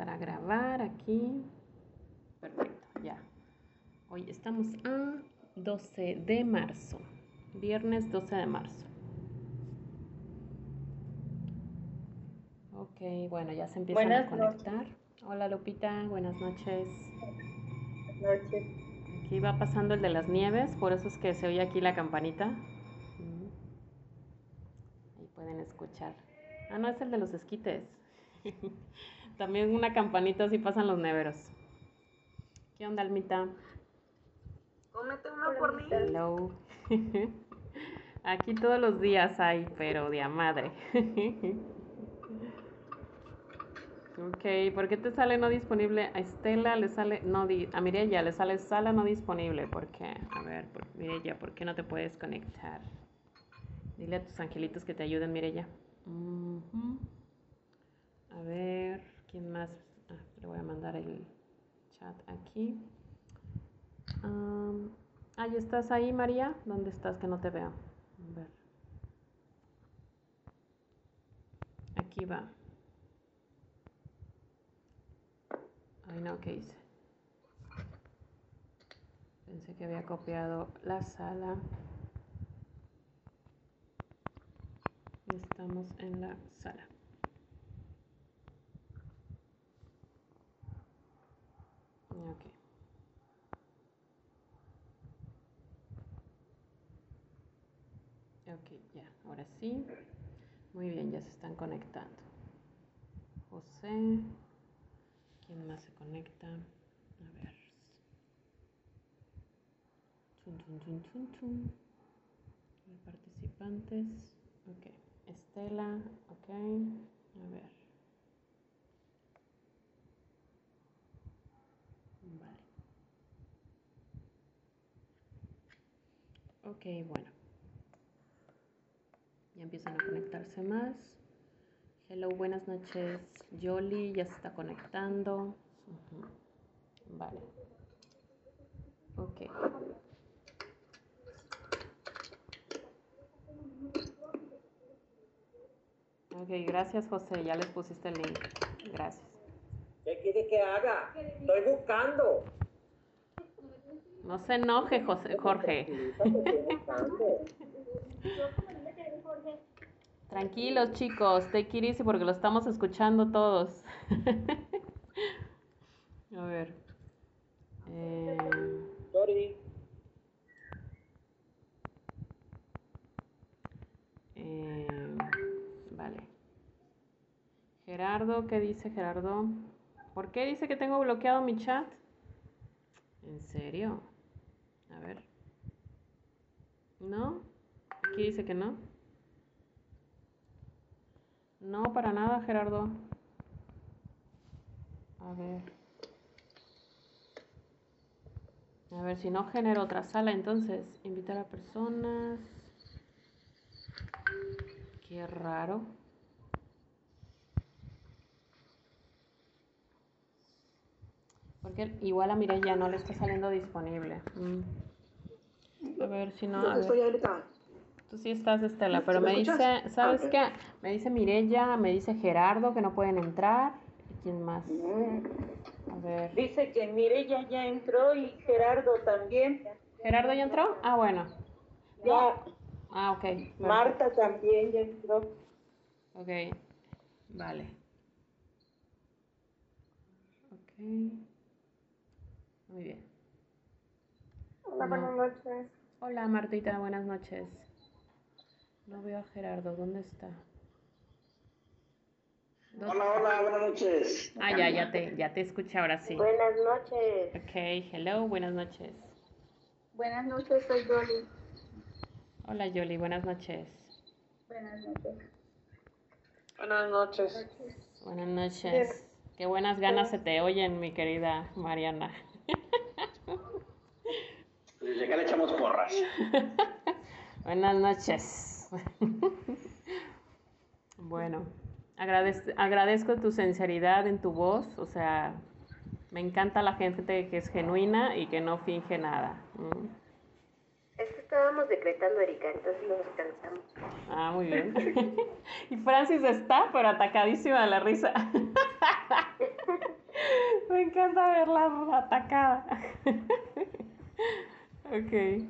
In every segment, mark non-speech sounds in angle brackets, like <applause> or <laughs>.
empezar a grabar aquí. Perfecto, ya. Hoy estamos a 12 de marzo, viernes 12 de marzo. Ok, bueno, ya se empiezan a conectar. Hola Lupita, buenas noches. Buenas noches. Aquí va pasando el de las nieves, por eso es que se oye aquí la campanita. Ahí pueden escuchar. Ah, no, es el de los esquites. <laughs> También una campanita así pasan los neveros. ¿Qué onda, Almita? Cómete uno por mí. Hello. <laughs> Aquí todos los días hay, pero de a madre. <laughs> ok, ¿por qué te sale no disponible? A Estela le sale, no, a Mirella le sale sala no disponible. ¿Por qué? A ver, por, Mirella, ¿por qué no te puedes conectar? Dile a tus angelitos que te ayuden, Mirella. A ver, ¿quién más? Ah, le voy a mandar el chat aquí. Um, ¿estás ahí, María? ¿Dónde estás? Que no te veo. A ver. Aquí va. Ay, no, ¿qué hice? Pensé que había copiado la sala. Estamos en la sala. Ok. Ok, ya, ahora sí. Muy bien, ya se están conectando. José. ¿Quién más se conecta? A ver. Chun, chun, chun, chun, chun. Participantes. Ok. Estela. Ok. A ver. Ok, bueno. Ya empiezan a conectarse más. Hello, buenas noches. Yoli ya se está conectando. Vale. Ok. Ok, gracias José, ya les pusiste el link. Gracias. ¿Qué quiere que haga? Estoy buscando. No se enoje, José, Jorge. Tranquilos, chicos. Take it easy porque lo estamos escuchando todos. <laughs> A ver. Eh... Eh, vale. Gerardo, ¿qué dice Gerardo? ¿Por qué dice que tengo bloqueado mi chat? ¿En serio? A ver. ¿No? Aquí dice que no. No, para nada, Gerardo. A ver. A ver, si no genero otra sala, entonces, invitar a personas. Qué raro. Porque igual a Mireya no le está saliendo disponible. Mm. A ver si no. Tú sí estás, Estela, pero me dice, ¿sabes qué? Me dice Mirella, me dice Gerardo que no pueden entrar. quién más? A ver. Dice que Mirella ya entró y Gerardo también. ¿Gerardo ya entró? Ah, bueno. Ya. Ah, ok. Marta también ya entró. Ok, vale. Ok. Muy bien. Hola, buenas noches. Hola, Martita, buenas noches. No veo a Gerardo, ¿dónde está? Hola, hola, buenas noches. Ah, ya, ya te, ya te escuché ahora sí. Buenas noches. Ok, hello, buenas noches. Buenas noches, soy Yoli. Hola, Yoli, buenas noches. Buenas noches. Buenas noches. Buenas noches. Qué buenas ganas se te oyen, mi querida Mariana. Desde acá le echamos porras. <laughs> buenas noches. bueno, agradezco tu sinceridad en tu voz, o sea, me encanta la gente que es genuina y que no finge nada. Mm. Es que estábamos decretando, Erika, entonces nos cansamos. Ah, muy bien. <laughs> y Francis está, pero atacadísima de la risa. <laughs> encanta verla atacada. Ok.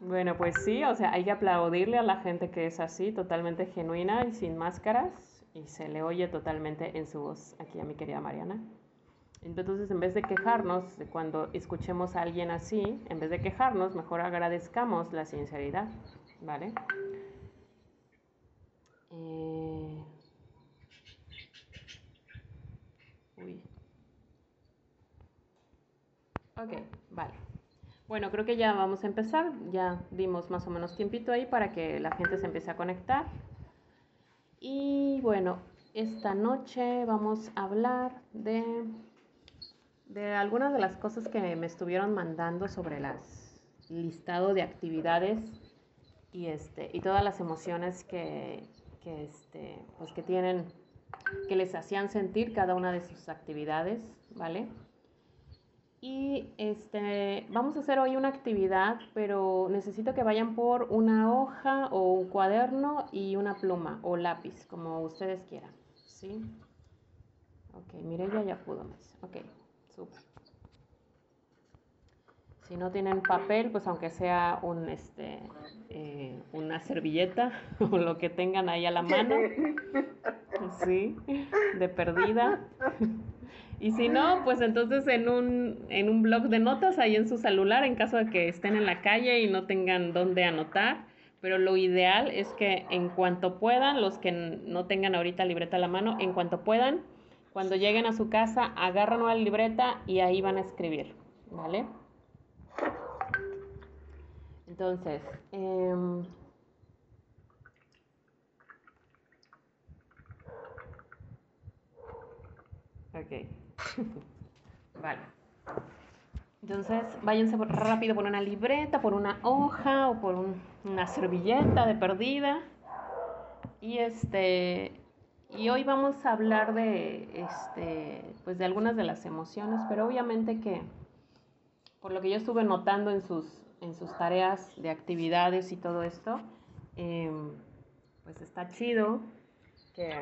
Bueno, pues sí, o sea, hay que aplaudirle a la gente que es así, totalmente genuina y sin máscaras, y se le oye totalmente en su voz aquí a mi querida Mariana. Entonces, en vez de quejarnos cuando escuchemos a alguien así, en vez de quejarnos, mejor agradezcamos la sinceridad, ¿vale? Eh... Ok, vale. Bueno, creo que ya vamos a empezar. Ya dimos más o menos tiempito ahí para que la gente se empiece a conectar. Y bueno, esta noche vamos a hablar de de algunas de las cosas que me estuvieron mandando sobre las listado de actividades y este y todas las emociones que, que este pues que tienen que les hacían sentir cada una de sus actividades, ¿vale? Y este vamos a hacer hoy una actividad, pero necesito que vayan por una hoja o un cuaderno y una pluma o lápiz, como ustedes quieran, ¿sí? Ok, Mireya ya pudo más. Ok. Si no tienen papel, pues aunque sea un, este, eh, una servilleta <laughs> o lo que tengan ahí a la mano, <laughs> sí, de perdida. <laughs> Y si no, pues entonces en un, en un blog de notas ahí en su celular, en caso de que estén en la calle y no tengan dónde anotar. Pero lo ideal es que en cuanto puedan, los que no tengan ahorita libreta a la mano, en cuanto puedan, cuando lleguen a su casa, agarran una libreta y ahí van a escribir, ¿vale? Entonces, em, ok, <laughs> vale. Entonces, váyanse rápido por una libreta, por una hoja o por una servilleta de perdida. Y este, y hoy vamos a hablar de, este, pues de algunas de las emociones, pero obviamente que, por lo que yo estuve notando en sus, en sus tareas de actividades y todo esto, em, pues está chido que,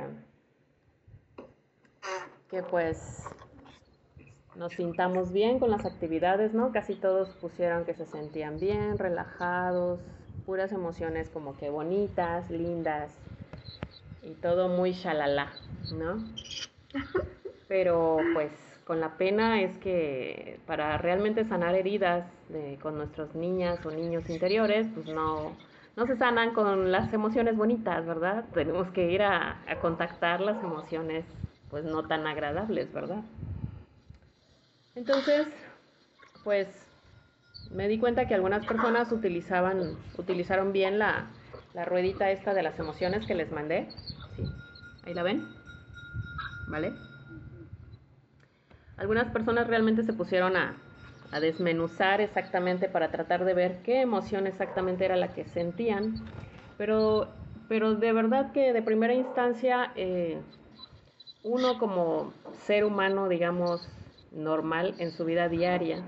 que pues nos sintamos bien con las actividades, ¿no? Casi todos pusieron que se sentían bien, relajados, puras emociones como que bonitas, lindas, y todo muy shalala, ¿no? Pero pues con la pena es que para realmente sanar heridas con nuestras niñas o niños interiores, pues no, no se sanan con las emociones bonitas, ¿verdad? Tenemos que ir a, a contactar las emociones pues no tan agradables, ¿verdad? Entonces, pues me di cuenta que algunas personas utilizaron bien la, la ruedita esta de las emociones que les mandé. Sí, ahí la ven. ¿Vale? Algunas personas realmente se pusieron a, a desmenuzar exactamente para tratar de ver qué emoción exactamente era la que sentían, pero, pero de verdad que de primera instancia eh, uno como ser humano, digamos, normal en su vida diaria,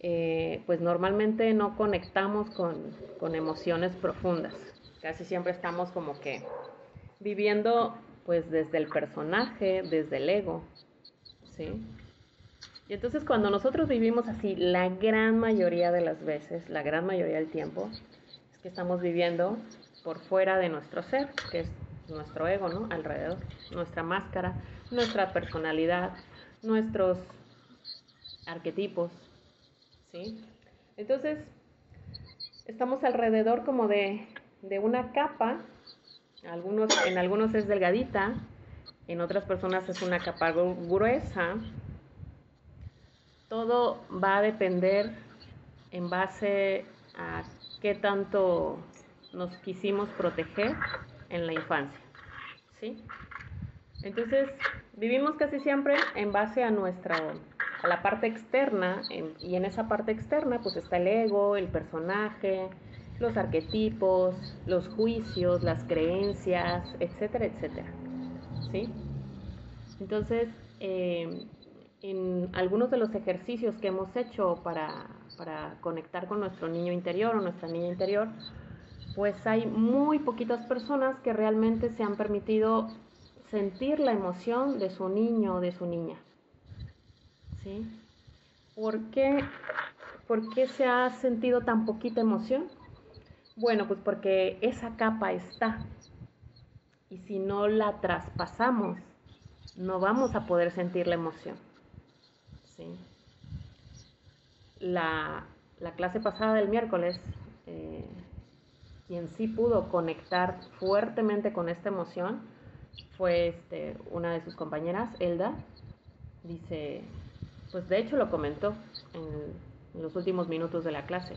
eh, pues normalmente no conectamos con, con, emociones profundas. Casi siempre estamos como que viviendo pues desde el personaje, desde el ego, ¿sí? Y entonces cuando nosotros vivimos así, la gran mayoría de las veces, la gran mayoría del tiempo, es que estamos viviendo por fuera de nuestro ser, que es nuestro ego, ¿no? Alrededor, nuestra máscara, nuestra personalidad, nuestros arquetipos, ¿sí? Entonces, estamos alrededor como de, de una capa, algunos, en algunos es delgadita, en otras personas es una capa gruesa. Todo va a depender en base a qué tanto nos quisimos proteger en la infancia, ¿sí? Entonces, vivimos casi siempre en base a nuestra a la parte externa y en esa parte externa pues está el ego, el personaje, los arquetipos, los juicios, las creencias, etcétera, etcétera. ¿Sí? Entonces, em, en algunos de los ejercicios que hemos hecho para, para conectar con nuestro niño interior o nuestra niña interior, pues hay muy poquitas personas que realmente se han permitido sentir la emoción de su niño o de su niña. ¿Sí? ¿Por qué, ¿Por qué se ha sentido tan poquita emoción? Bueno, pues porque esa capa está. Y si no la traspasamos, no vamos a poder sentir la emoción. ¿Sí? La, clase pasada del miércoles, eh, quien sí pudo conectar fuertemente con esta emoción fue este, una de sus compañeras, Elda. Dice, pues de hecho lo comentó en los últimos minutos de la clase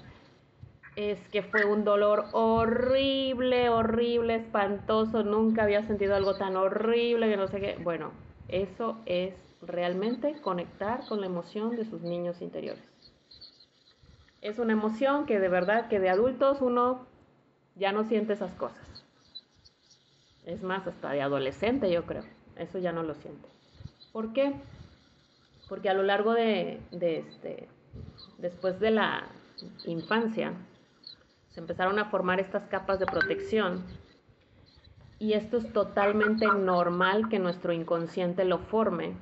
es que fue un dolor horrible, horrible, espantoso, nunca había sentido algo tan horrible que no sé qué. Bueno, eso es realmente conectar con la emoción de sus niños interiores. Es una emoción que de verdad que de adultos uno ya no siente esas cosas. Es más, hasta de adolescente yo creo. Eso ya no lo siente. ¿Por qué? Porque a lo largo de, de este, después de la infancia, se empezaron a formar estas capas de protección. Y esto es totalmente normal que nuestro inconsciente lo forme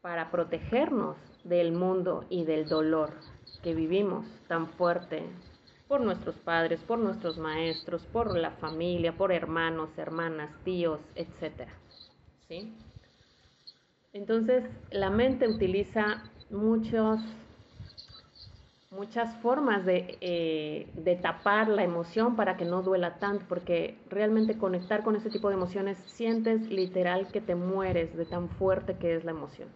para protegernos del mundo y del dolor que vivimos tan fuerte por nuestros padres, por nuestros maestros, por la familia, por hermanos, hermanas, tíos, etc. ¿Sí? Entonces, la mente utiliza muchos muchas formas eh, de, tapar la emoción para que no duela tanto, porque realmente conectar con ese tipo de emociones sientes literal que te mueres de tan fuerte que es la emoción.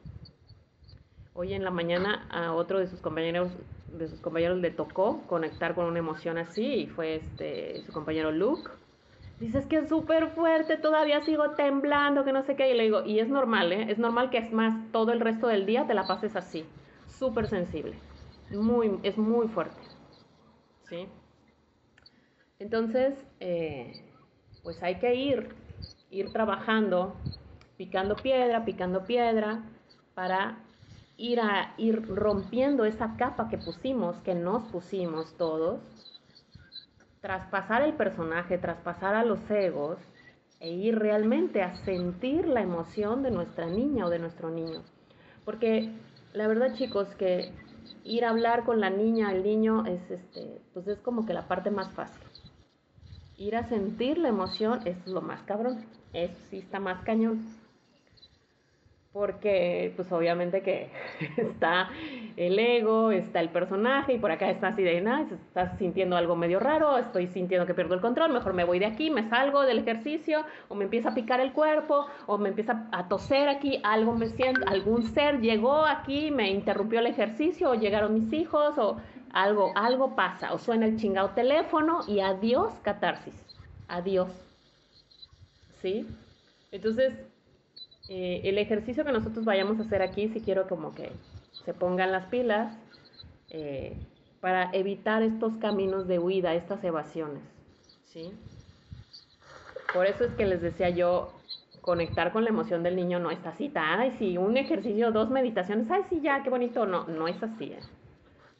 Hoy en la mañana a otro de sus compañeros de sus compañeros le tocó conectar con una emoción así y fue este su compañero Luke. Dices que es súper fuerte, todavía sigo temblando, que no sé qué. Y le digo, y es normal, ¿eh? Es normal que es más todo el resto del día te la pases así, súper sensible muy, es muy fuerte. ¿sí? Entonces, eh, pues hay que ir, ir trabajando, picando piedra, picando piedra, para ir, a, ir rompiendo esa capa que pusimos, que nos pusimos todos, traspasar el personaje, traspasar a los egos e ir realmente a sentir la emoción de nuestra niña o de nuestro niño. Porque la verdad chicos que ir a hablar con la niña, el niño, es, este, pues es como que la parte más fácil. Ir a sentir la emoción es lo más cabrón. Eso sí está más cañón porque pues obviamente que <laughs> está el ego, está el personaje y por acá está así de, nada, estás sintiendo algo medio raro, estoy sintiendo que pierdo el control, mejor me voy de aquí, me salgo del ejercicio o me empieza a picar el cuerpo o me empieza a toser aquí, algo me siento, algún ser llegó aquí, me interrumpió el ejercicio o llegaron mis hijos o algo, algo pasa o suena el chingado teléfono y adiós catarsis, adiós. ¿Sí? Entonces, eh, el ejercicio que nosotros vayamos a hacer aquí, si quiero como que se pongan las pilas eh, para evitar estos caminos de huida, estas evasiones. ¿sí? Por eso es que les decía yo, conectar con la emoción del niño no es así, ay, sí, un ejercicio, dos meditaciones, ay, sí, ya, qué bonito, no, no es así. ¿eh?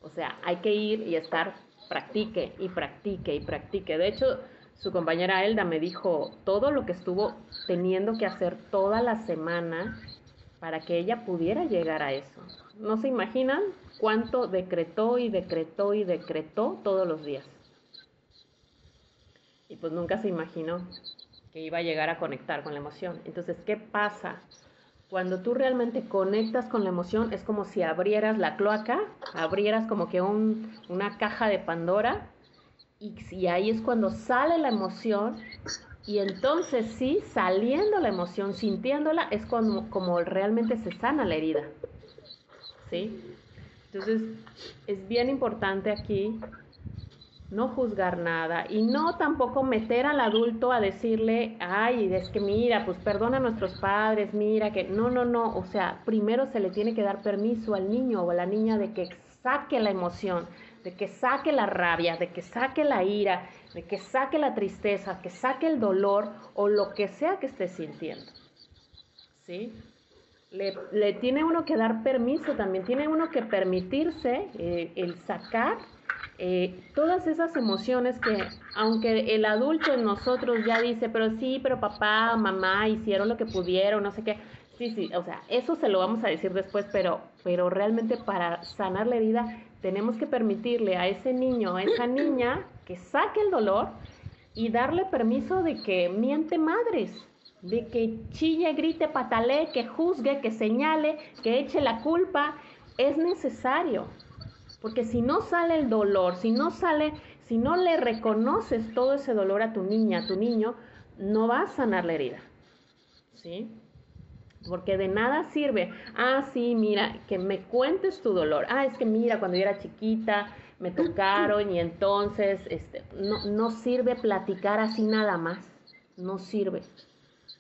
O sea, hay que ir y estar, practique y practique y practique. De hecho, su compañera Elda me dijo todo lo que estuvo teniendo que hacer toda la semana para que ella pudiera llegar a eso. No se imaginan cuánto decretó y decretó y decretó todos los días. Y pues nunca se imaginó que iba a llegar a conectar con la emoción. Entonces, ¿qué pasa? Cuando tú realmente conectas con la emoción, es como si abrieras la cloaca, abrieras como que una caja de Pandora y, ahí es cuando sale la emoción y entonces sí, saliendo la emoción, sintiéndola, es cuando, como realmente se sana la herida. ¿Sí? Entonces, es bien importante aquí no juzgar nada y no tampoco meter al adulto a decirle, ay, es que mira, pues perdona a nuestros padres, mira que no, no, no, o sea, primero se le tiene que dar permiso al niño o a la niña de que saque la emoción, de que saque la rabia, de que saque la ira, de que saque la tristeza, que saque el dolor o lo que sea que esté sintiendo. ¿Sí? Le, tiene uno que dar permiso también, tiene uno que permitirse eh, el sacar eh, todas esas emociones que, aunque el adulto en nosotros ya dice, pero sí, pero papá, mamá hicieron lo que pudieron, no sé qué, Sí, sí, o sea, eso se lo vamos a decir después, pero, pero realmente para sanar la herida tenemos que permitirle a ese niño, a esa niña, que saque el dolor y darle permiso de que miente madres, de que chille, grite, patalee, que juzgue, que señale, que eche la culpa. Es necesario, porque si no sale el dolor, si no sale, si no le reconoces todo ese dolor a tu niña, a tu niño, no va a sanar la herida. ¿Sí? Porque de nada sirve, ah, sí, mira, que me cuentes tu dolor. Ah, es que mira, cuando yo era chiquita me tocaron y entonces, este, no, no sirve platicar así nada más, no sirve.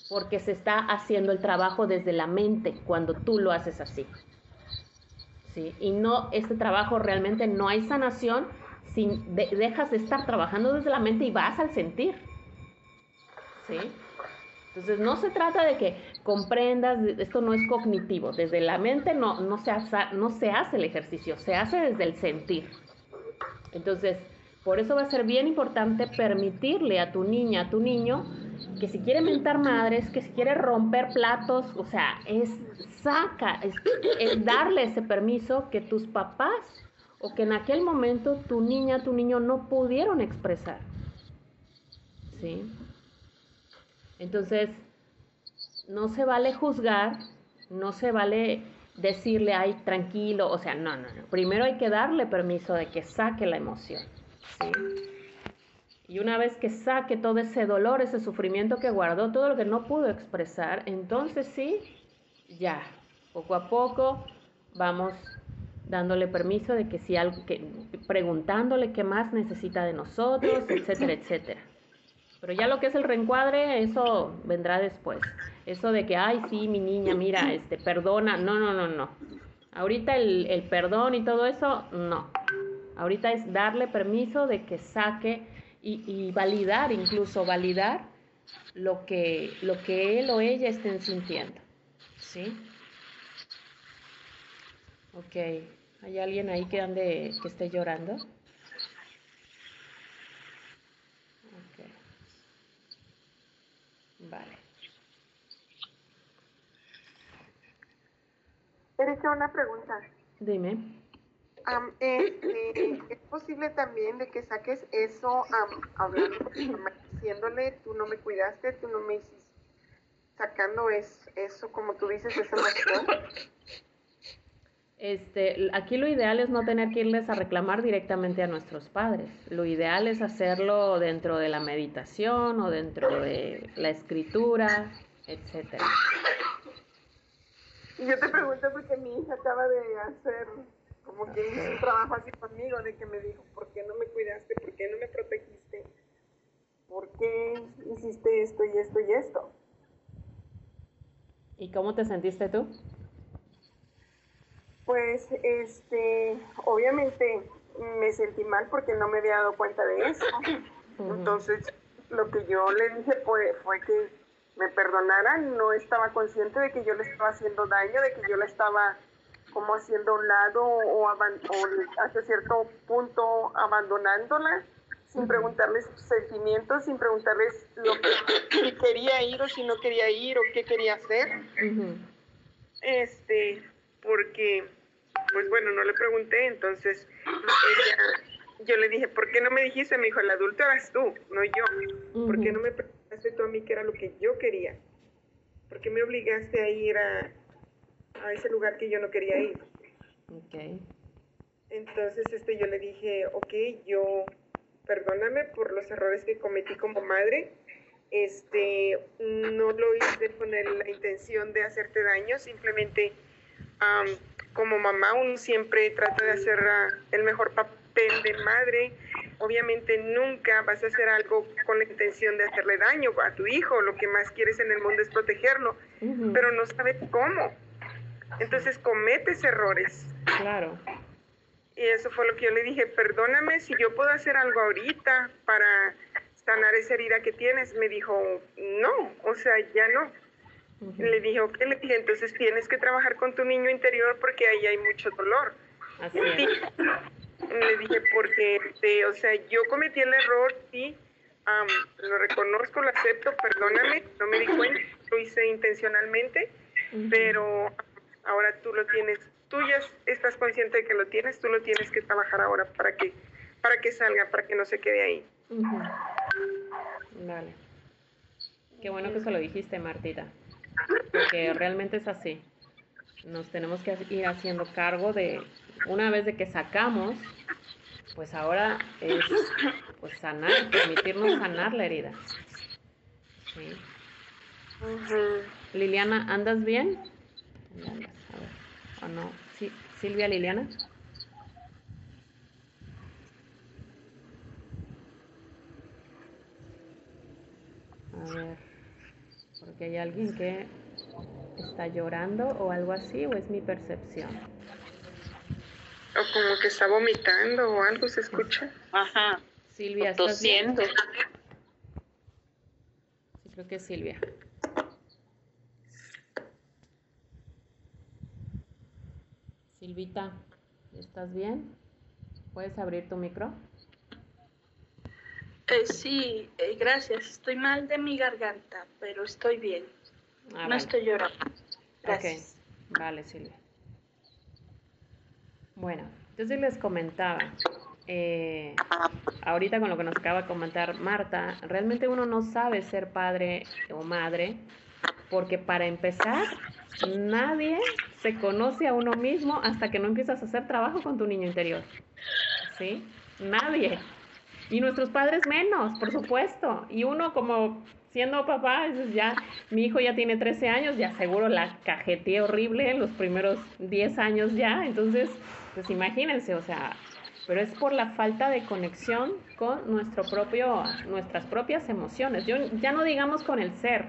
Porque se está haciendo el trabajo desde la mente cuando tú lo haces así. ¿Sí? Y no, este trabajo realmente no hay sanación si dejas de estar trabajando desde la mente y vas al sentir. ¿Sí? Entonces no se trata de que comprendas, esto no es cognitivo, desde la mente no, no, se hace, no se hace el ejercicio, se hace desde el sentir. Entonces, por eso va a ser bien importante permitirle a tu niña, a tu niño, que si quiere mentar madres, que si quiere romper platos, o sea, es saca, es, es darle ese permiso que tus papás o que en aquel momento tu niña, tu niño no pudieron expresar. ¿Sí? Entonces, no se vale juzgar, no se vale decirle, ay, tranquilo, o sea, no, no, no. Primero hay que darle permiso de que saque la emoción. Y una vez que saque todo ese dolor, ese sufrimiento que guardó, todo lo que no pudo expresar, entonces sí, ya, poco a poco vamos dándole permiso de que si algo, preguntándole qué más necesita de nosotros, etcétera, etcétera. Pero ya lo que es el reencuadre, eso vendrá después. Eso de que, ay, sí, mi niña, mira, <laughs> este, perdona. No, no, no, no. Ahorita el, el perdón y todo eso, no. Ahorita es darle permiso de que saque y, y, validar, incluso validar lo que, lo que él o ella estén sintiendo. ¿Sí? Ok. ¿Hay alguien ahí que ande, que esté llorando? Vale. Erika, una pregunta. Dime. Este, ¿Es posible también de que saques eso hablando, diciéndole, tú no me cuidaste, tú no me hiciste, sacando es, eso, como tú dices, esa emoción? Este, aquí lo ideal es no tener que irles a reclamar directamente a nuestros padres. Lo ideal es hacerlo dentro de la meditación o dentro de la escritura, etcétera. Y yo te pregunto porque mi hija acaba de hacer como que hizo un trabajo así conmigo, de que me dijo, ¿por qué no me cuidaste? ¿Por qué no me protegiste? ¿Por qué hiciste esto y esto y esto? ¿Y cómo te sentiste tú? Pues, este, obviamente me sentí mal porque no me había dado cuenta de eso. Entonces, lo que yo le dije fue, fue que me perdonara, no estaba consciente de que yo le estaba haciendo daño, de que yo le estaba como haciendo un lado o, o hasta cierto punto abandonándola sin preguntarles sus sentimientos, sin preguntarles lo que si quería ir o si no quería ir o qué quería hacer. Este, porque, pues bueno, no le pregunté, entonces ella, yo le dije, ¿por qué no me dijiste? Me dijo, el adulto eras tú, no yo. ¿Por qué no me preguntaste tú a mí qué era lo que yo quería? ¿Por qué me obligaste a ir a, a ese lugar que yo no quería ir? Ok. Entonces, este, yo le dije, ok, yo, perdóname por los errores que cometí como madre. Este, no lo hice con la intención de hacerte daño, simplemente como mamá uno siempre trata de hacer el mejor papel de madre. Obviamente nunca vas a hacer algo con la intención de hacerle daño a tu hijo. Lo que más quieres en el mundo es protegerlo, pero no sabes cómo. Entonces cometes errores. Claro. Y eso fue lo que yo le dije, perdóname si yo puedo hacer algo ahorita para sanar esa herida que tienes. Me dijo, no, o sea, ya no. Le dije, ok, le dije, entonces tienes que trabajar con tu niño interior porque ahí hay mucho dolor. Así es. Le dije, porque, este, o sea, yo cometí el error, sí, lo reconozco, lo acepto, perdóname, no me di cuenta, lo hice intencionalmente, pero ahora tú lo tienes, tú ya estás consciente de que lo tienes, tú lo tienes que trabajar ahora para que, para que salga, para que no se quede ahí. Vale. Qué bueno que se lo dijiste, Martita, porque realmente es así. Nos tenemos que ir haciendo cargo de, una vez de que sacamos, pues ahora es pues sanar, permitirnos sanar la herida. Sí. Liliana, ¿andas bien? andas? A ver. ¿O no? ¿Sí? Silvia Liliana. A ver. Porque hay alguien que está llorando o algo así, o es mi percepción. O como que está vomitando o algo se escucha. Ajá. Silvia, ¿estás Bien? Sí, creo que es Silvia. Silvita, ¿estás bien? ¿Puedes abrir tu micro? Eh, sí, eh, gracias. Estoy mal de mi garganta, pero estoy bien. Ah, no estoy llorando. Gracias. Vale, Silvia. Bueno, entonces les comentaba, eh, ahorita con lo que nos acaba de comentar Marta, realmente uno no sabe ser padre o madre, porque para empezar, nadie se conoce a uno mismo hasta que no empiezas a hacer trabajo con tu niño interior. ¿Sí? Nadie. Y nuestros padres menos, por supuesto. Y uno como siendo papá, ya mi hijo ya tiene 13 años, ya seguro la cajeteé horrible en los primeros 10 años ya. Entonces, pues imagínense, o sea, pero es por la falta de conexión con nuestro propio, nuestras propias emociones. Yo, ya no digamos con el ser.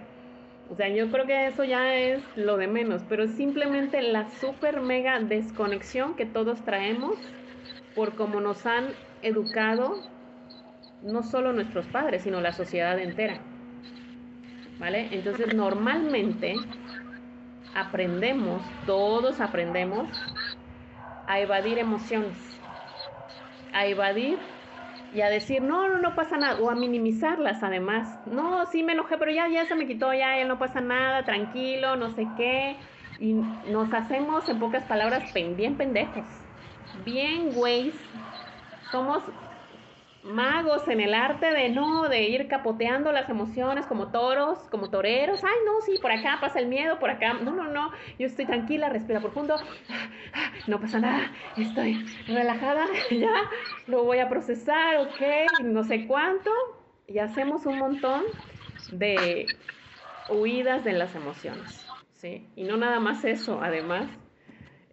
O sea, yo creo que eso ya es lo de menos, pero simplemente la super mega desconexión que todos traemos por cómo nos han educado no solo nuestros padres, sino la sociedad entera. ¿Vale? Entonces, normalmente aprendemos, todos aprendemos a evadir emociones, a evadir y a decir, no, no, no pasa nada, o a minimizarlas además. No, sí me enojé, pero ya, ya se me quitó, ya, ya no pasa nada, tranquilo, no sé qué. Y nos hacemos, en pocas palabras, bien pendejos, bien güeyes. Somos magos en el arte de no, de ir capoteando las emociones como toros, como toreros. Ay, no, sí, por acá pasa el miedo, por acá. No, no, no, yo estoy tranquila, respira profundo. No pasa nada, estoy relajada, <laughs> ya, lo voy a procesar, ok, no sé cuánto. Y hacemos un montón de huidas de las emociones, ¿sí? Y no nada más eso, además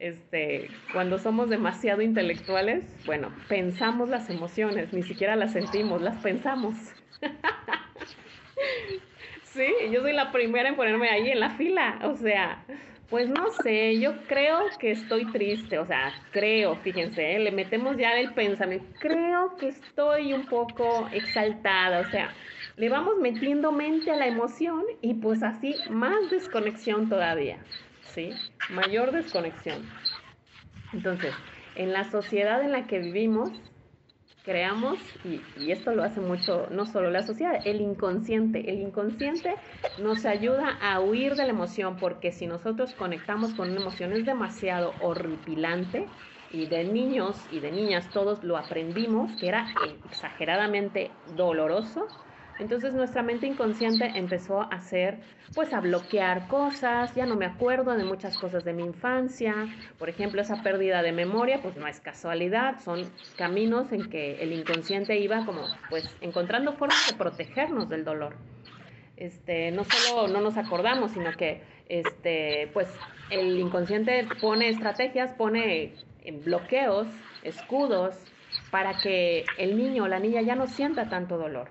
este, cuando somos demasiado intelectuales, bueno, pensamos las emociones, ni siquiera las sentimos, las pensamos. <laughs> sí, yo soy la primera en ponerme ahí en la fila, o sea, pues no sé, yo creo que estoy triste, o sea, creo, fíjense, ¿eh? le metemos ya el pensamiento, creo que estoy un poco exaltada, o sea, le vamos metiendo mente a la emoción y pues así más desconexión todavía. ¿Sí? Mayor desconexión. Entonces, en la sociedad en la que vivimos, creamos, y, y, esto lo hace mucho, no solo la sociedad, el inconsciente. El inconsciente nos ayuda a huir de la emoción, porque si nosotros conectamos con una emoción es demasiado horripilante, y de niños y de niñas todos lo aprendimos, que era exageradamente doloroso, entonces nuestra mente inconsciente empezó a hacer, pues a bloquear cosas, ya no me acuerdo de muchas cosas de mi infancia, por ejemplo, esa pérdida de memoria, pues no es casualidad, son caminos en que el inconsciente iba como, pues encontrando formas de protegernos del dolor. Este, no solo no nos acordamos, sino que este, pues el inconsciente pone estrategias, pone bloqueos, escudos, para que el niño o la niña ya no sienta tanto dolor.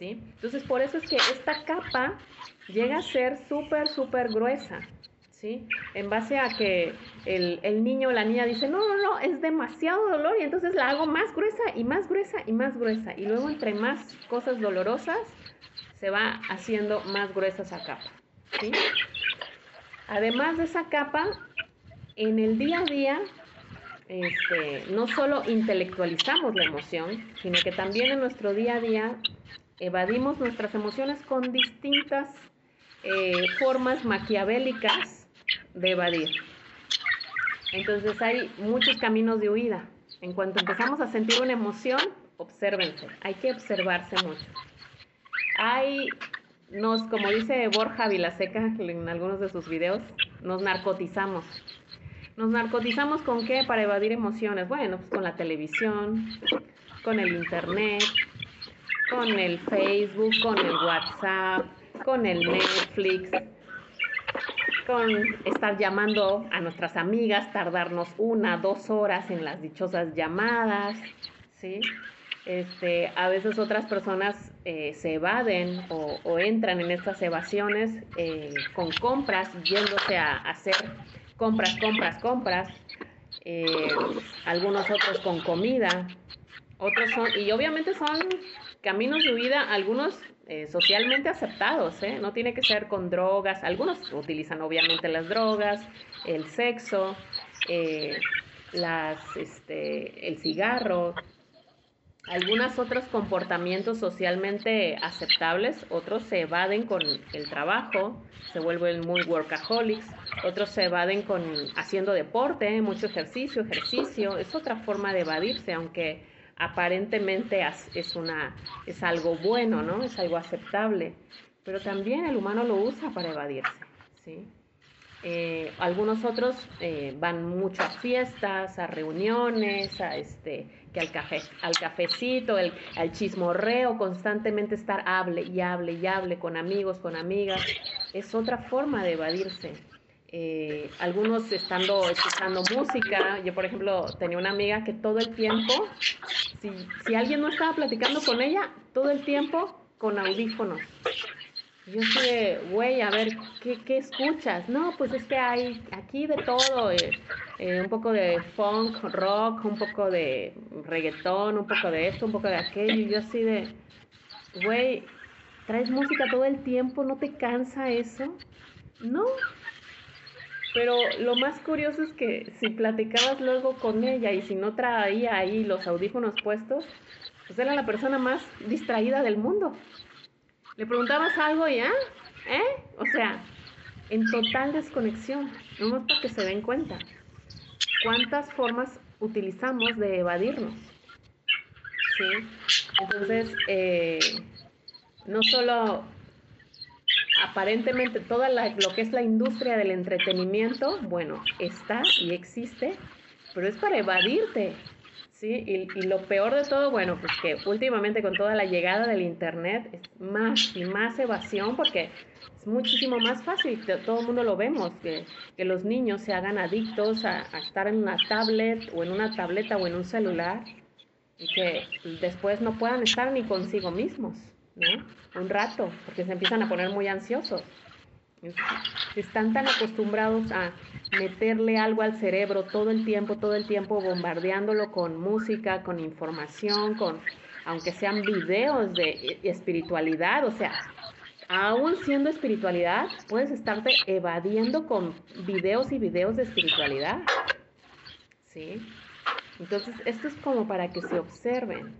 Entonces, por eso es que esta capa llega a ser súper, súper gruesa, ¿sí? En base a que el, el, niño o la niña dice, no, no, no, es demasiado dolor y entonces la hago más gruesa y más gruesa y más gruesa. Y luego entre más cosas dolorosas, se va haciendo más gruesa esa capa. Además de esa capa, en el día a día este, no solo intelectualizamos la emoción, sino que también en nuestro día a día evadimos nuestras emociones con distintas eh, formas maquiavélicas de evadir. Entonces hay muchos caminos de huida. En cuanto empezamos a sentir una emoción, obsérvense. Hay que observarse mucho. Hay, nos, como dice Borja Vilaseca en algunos de sus videos, nos narcotizamos. ¿Nos narcotizamos con qué para evadir emociones? Bueno, pues con la televisión, con el internet, con el Facebook, con el WhatsApp, con el Netflix, con estar llamando a nuestras amigas, tardarnos una, dos horas en las dichosas llamadas, ¿sí? Este, a veces otras personas eh, se evaden o, entran en estas evasiones eh, con compras, yéndose a, hacer compras, compras, compras. Eh, algunos otros con comida, otros son, y obviamente son caminos de vida, algunos eh, socialmente aceptados, ¿eh? no tiene que ser con drogas, algunos utilizan obviamente las drogas, el sexo, eh, las, este, el cigarro, algunos otros comportamientos socialmente aceptables, otros se evaden con el trabajo, se vuelven muy workaholics, otros se evaden con haciendo deporte, mucho ejercicio, ejercicio, es otra forma de evadirse, aunque aparentemente es, una, algo bueno, ¿no? Es algo aceptable, pero también el humano lo usa para evadirse, ¿sí? Eh, algunos otros eh, van mucho a fiestas, a reuniones, este, que al cafecito, el, al chismorreo, constantemente estar hable y hable y hable con amigos, con amigas, es otra forma de evadirse. Eh, algunos estando escuchando música. Yo, por ejemplo, tenía una amiga que todo el tiempo, si, si alguien no estaba platicando con ella, todo el tiempo con audífonos. Yo sé, güey, a ver, ¿qué, ¿qué, escuchas? No, pues es que hay aquí de todo, eh, eh, un poco de funk, rock, un poco de reggaetón, un poco de esto, un poco de aquello. Y yo así de, güey, ¿traes música todo el tiempo? ¿No te cansa eso? No, pero lo más curioso es que si platicabas luego con ella y si no traía ahí los audífonos puestos, pues era la persona más distraída del mundo. Le preguntabas algo y ¿ah? ¿Eh? O sea, en total desconexión, no para que se den cuenta. ¿Cuántas formas utilizamos de evadirnos? ¿Sí? Entonces, eh, no solo aparentemente toda lo que es la industria del entretenimiento, bueno, está y existe, pero es para evadirte, ¿sí? Y, lo peor de todo, bueno, pues que últimamente con toda la llegada del Internet es más y más evasión porque es muchísimo más fácil, todo el mundo lo vemos, que, que, los niños se hagan adictos a, a estar en una tablet o en una tableta o en un celular y que después no puedan estar ni consigo mismos. Un rato, porque se empiezan a poner muy ansiosos. Están tan acostumbrados a meterle algo al cerebro todo el tiempo, todo el tiempo, bombardeándolo con música, con información, con, aunque sean videos de espiritualidad, o sea, aún siendo espiritualidad, puedes estarte evadiendo con videos y videos de espiritualidad. ¿Sí? Entonces, esto es como para que se observen.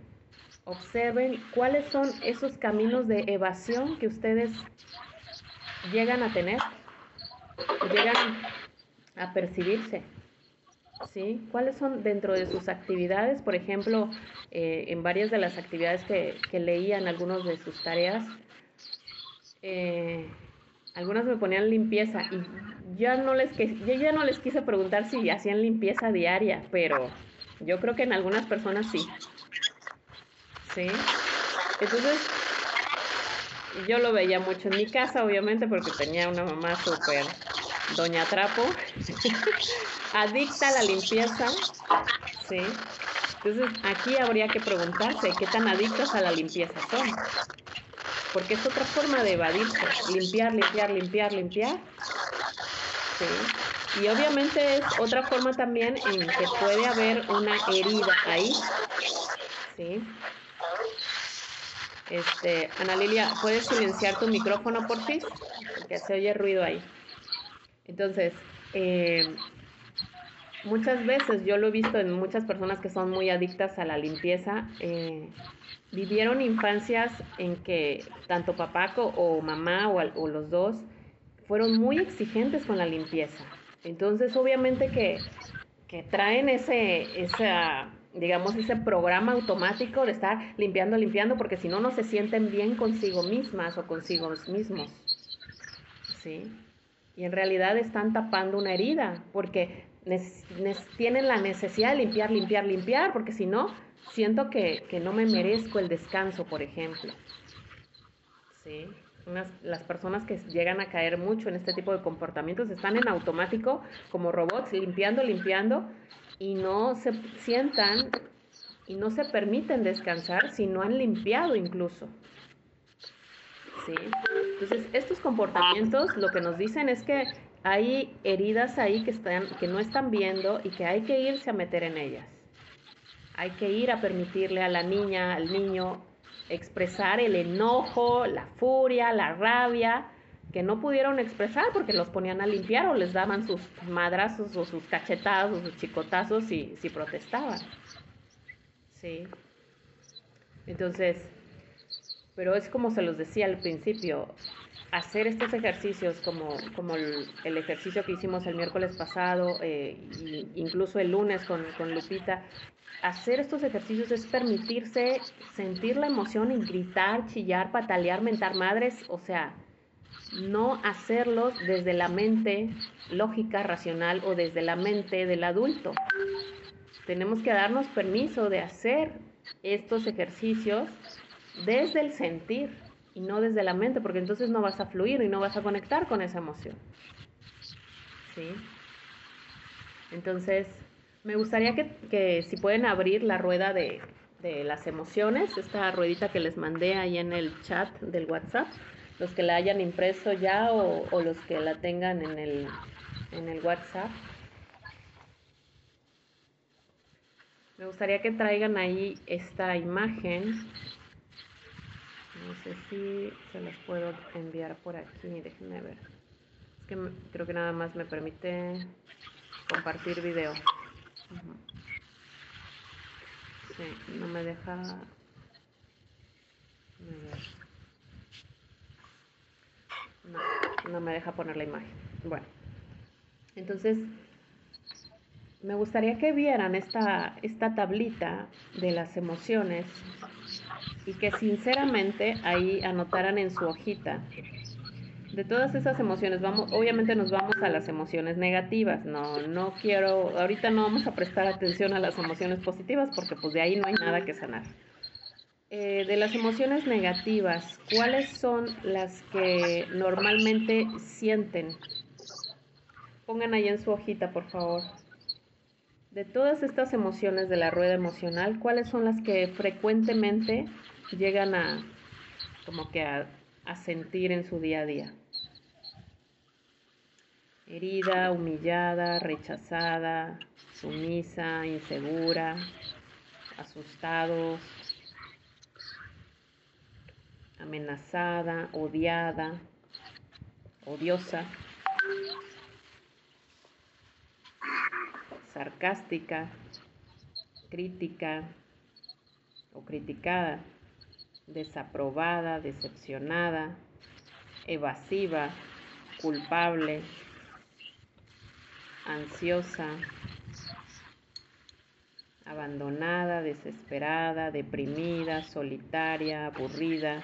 Observen cuáles son esos caminos de evasión que ustedes llegan a tener, llegan a percibirse. ¿Sí? ¿Cuáles son dentro de sus actividades? Por ejemplo, eh, en varias de las actividades que, que leía en algunas de sus tareas, eh, algunas me ponían limpieza y ya no les, yo ya no les quise preguntar si hacían limpieza diaria, pero yo creo que en algunas personas sí. ¿Sí? Entonces, yo lo veía mucho en mi casa, obviamente, porque tenía una mamá súper doña trapo, <laughs> adicta a la limpieza, ¿sí? Entonces, aquí habría que preguntarse qué tan adictos a la limpieza son. Porque es otra forma de evadirse, limpiar, limpiar, limpiar, limpiar. ¿sí? Y obviamente es otra forma también en que puede haber una herida ahí, ¿sí? Este, Ana Lilia, ¿puedes silenciar tu micrófono por ti? Porque se oye ruido ahí. Entonces, eh, muchas veces yo lo he visto en muchas personas que son muy adictas a la limpieza, eh, vivieron infancias en que tanto papá o mamá o, o los dos fueron muy exigentes con la limpieza. Entonces, obviamente que, que traen ese, esa, digamos, ese programa automático de estar limpiando, limpiando, porque si no, no se sienten bien consigo mismas o consigo mismos. ¿Sí? Y en realidad están tapando una herida, porque tienen la necesidad de limpiar, limpiar, limpiar, porque si no, siento que, que no me merezco el descanso, por ejemplo. ¿Sí? Las personas que llegan a caer mucho en este tipo de comportamientos están en automático como robots, limpiando, limpiando, y no se sientan y no se permiten descansar si no han limpiado incluso. ¿Sí? Entonces, estos comportamientos lo que nos dicen es que hay heridas ahí que, están, que no están viendo y que hay que irse a meter en ellas. Hay que ir a permitirle a la niña, al niño, expresar el enojo, la furia, la rabia, que no pudieron expresar porque los ponían a limpiar o les daban sus madrazos o sus cachetadas o sus chicotazos si, si protestaban. Sí. Entonces, pero es como se los decía al principio, hacer estos ejercicios como, como el, ejercicio que hicimos el miércoles pasado, eh, incluso el lunes con, con Lupita, hacer estos ejercicios es permitirse sentir la emoción y gritar, chillar, patalear, mentar madres, o sea, no hacerlos desde la mente lógica, racional o desde la mente del adulto. Tenemos que darnos permiso de hacer estos ejercicios desde el sentir y no desde la mente, porque entonces no vas a fluir y no vas a conectar con esa emoción. ¿Sí? Entonces, me gustaría que, si pueden abrir la rueda de, las emociones, esta ruedita que les mandé ahí en el chat del WhatsApp, los que la hayan impreso ya o, los que la tengan en el, en el WhatsApp. Me gustaría que traigan ahí esta imagen. No sé si se las puedo enviar por aquí. Déjenme ver. Es que creo que nada más me permite compartir video. No me deja... No, no me deja poner la imagen. Bueno, entonces me gustaría que vieran esta, esta tablita de las emociones y que sinceramente ahí anotaran en su hojita de todas esas emociones, vamos, obviamente nos vamos a las emociones negativas, no, no quiero, ahorita no vamos a prestar atención a las emociones positivas porque pues de ahí no hay nada que sanar. Eh, de las emociones negativas, ¿cuáles son las que normalmente sienten? Pongan ahí en su hojita, por favor. De todas estas emociones de la rueda emocional, ¿cuáles son las que frecuentemente llegan a, como que a sentir en su día a día? Herida, humillada, rechazada, sumisa, insegura, asustados, amenazada, odiada, odiosa, sarcástica, crítica o criticada, desaprobada, decepcionada, evasiva, culpable, ansiosa, abandonada, desesperada, deprimida, solitaria, aburrida,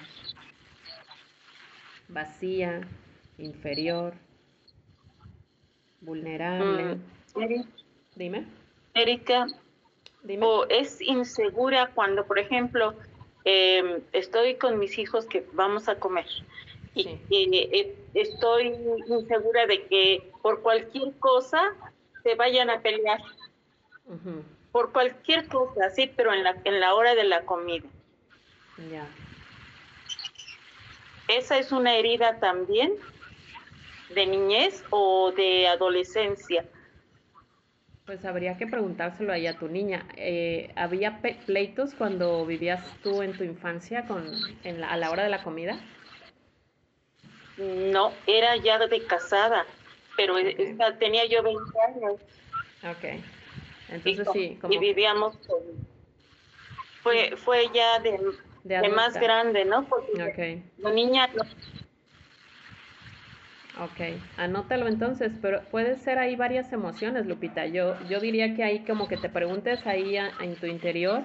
vacía, inferior, vulnerable. Mm, Dime. Erika, o es insegura cuando, por ejemplo, em, estoy con mis hijos que vamos a comer y, eh, estoy insegura de que por cualquier cosa se vayan a pelear. Por cualquier cosa, sí, pero en la, en la hora de la comida. Ya. ¿Esa es una herida también de niñez o de adolescencia? Pues habría que preguntárselo ahí a tu niña. Eh, ¿Había pleitos cuando vivías tú en tu infancia con, en a la hora de la comida? No, era ya de casada, pero tenía yo 20 años. Ok. Entonces y, sí. Y vivíamos Fue, fue ya de, más grande, ¿no? Porque la niña... Ok, anótalo entonces, pero puede ser ahí varias emociones, Lupita. Yo, yo diría que ahí como que te preguntes ahí en tu interior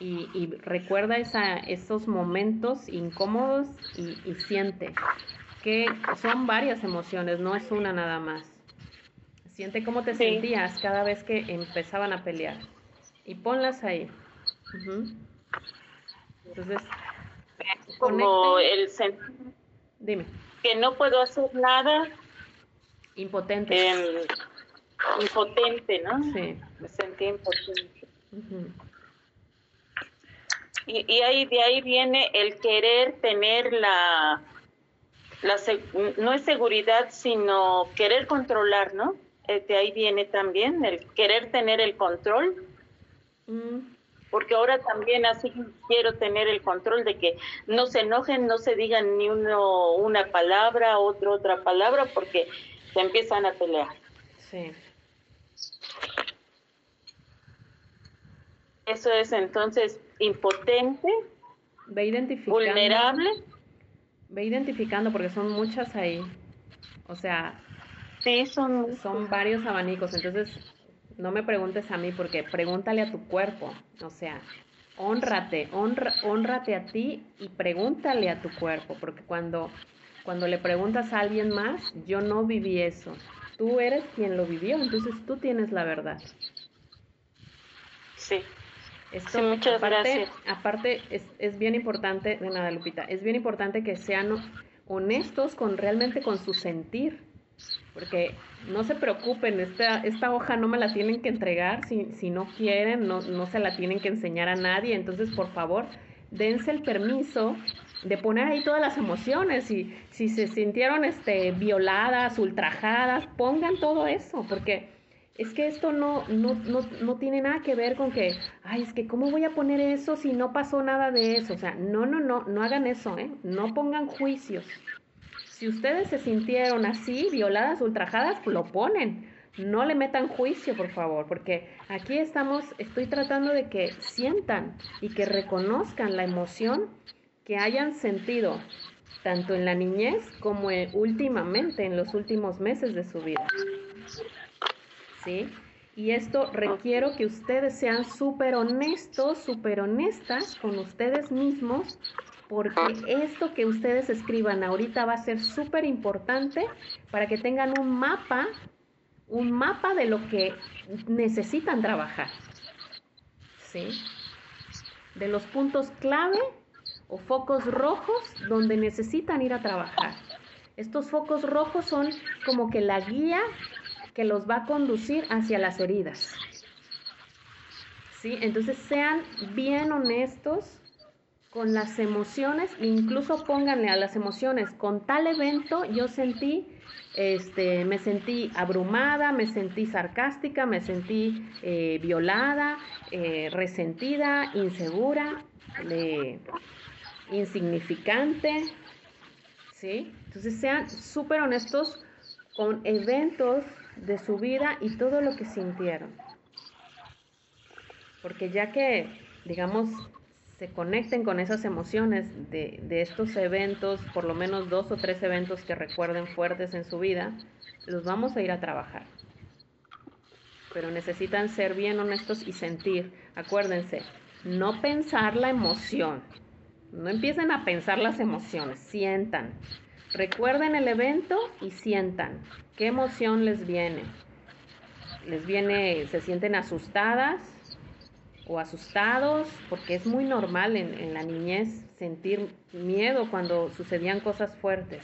y, y recuerda esa, esos momentos incómodos y, y, siente que son varias emociones, no es una nada más. Siente cómo te sentías cada vez que empezaban a pelear y ponlas ahí. Entonces, como el sentir. Dime que no puedo hacer nada. Impotente. Em, impotente, ¿no? Sí. Me sentí impotente. y, y, ahí de ahí viene el querer tener la, la no es seguridad, sino querer controlar, ¿no? De ahí viene también el querer tener el control. Mm porque ahora también así quiero tener el control de que no se enojen, no se digan ni uno una palabra, otro otra palabra, porque se empiezan a pelear. Sí. Eso es entonces impotente, ve vulnerable. Ve identificando porque son muchas ahí. O sea, sí, son son varios abanicos, entonces no me preguntes a mí porque pregúntale a tu cuerpo, o sea, honrate, honra, honrate a ti y pregúntale a tu cuerpo, porque cuando, cuando le preguntas a alguien más, yo no viví eso, tú eres quien lo vivió, entonces tú tienes la verdad. Sí. Esto, muchas aparte, gracias. Aparte, es, es bien importante, de nada, Lupita, es bien importante que sean honestos con realmente con su sentir porque no se preocupen, esta, esta hoja no me la tienen que entregar si, si no quieren, no, no se la tienen que enseñar a nadie, entonces por favor, dense el permiso de poner ahí todas las emociones y si se sintieron este, violadas, ultrajadas, pongan todo eso, porque es que esto no, no, no, no, tiene nada que ver con que, ay, es que cómo voy a poner eso si no pasó nada de eso, o sea, no, no, no, no hagan eso, ¿eh? no pongan juicios, si ustedes se sintieron así, violadas, ultrajadas, lo ponen. No le metan juicio, por favor, porque aquí estamos, estoy tratando de que sientan y que reconozcan la emoción que hayan sentido, tanto en la niñez como últimamente, en los últimos meses de su vida. ¿Sí? Y esto requiero que ustedes sean súper honestos, súper honestas con ustedes mismos porque esto que ustedes escriban ahorita va a ser súper importante para que tengan un mapa, un mapa de lo que necesitan trabajar. ¿Sí? De los puntos clave o focos rojos donde necesitan ir a trabajar. Estos focos rojos son como que la guía que los va a conducir hacia las heridas. ¿Sí? Entonces sean bien honestos con las emociones, incluso pónganle a las emociones, con tal evento yo sentí, este, me sentí abrumada, me sentí sarcástica, me sentí eh, violada, eh, resentida, insegura, insignificante, ¿sí? Entonces sean súper honestos con eventos de su vida y todo lo que sintieron. Porque ya que, digamos, se conecten con esas emociones de, de, estos eventos, por lo menos dos o tres eventos que recuerden fuertes en su vida, los vamos a ir a trabajar. Pero necesitan ser bien honestos y sentir. Acuérdense, no pensar la emoción. No empiecen a pensar las emociones, sientan. Recuerden el evento y sientan. ¿Qué emoción les viene? Les viene, se sienten asustadas, o asustados, porque es muy normal en, la niñez sentir miedo cuando sucedían cosas fuertes.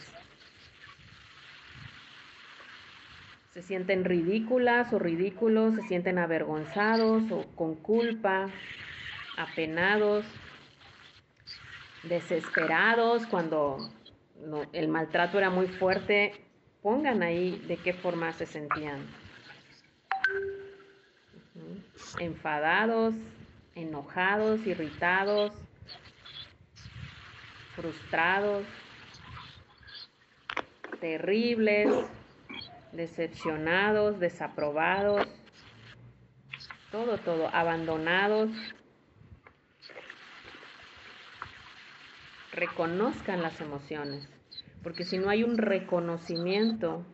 Se sienten ridículas o ridículos, se sienten avergonzados o con culpa, apenados, desesperados cuando el maltrato era muy fuerte. Pongan ahí de qué forma se sentían. Enfadados, enojados, irritados, frustrados, terribles, decepcionados, desaprobados, todo, todo, abandonados. Reconozcan las emociones, Porque si no hay un reconocimiento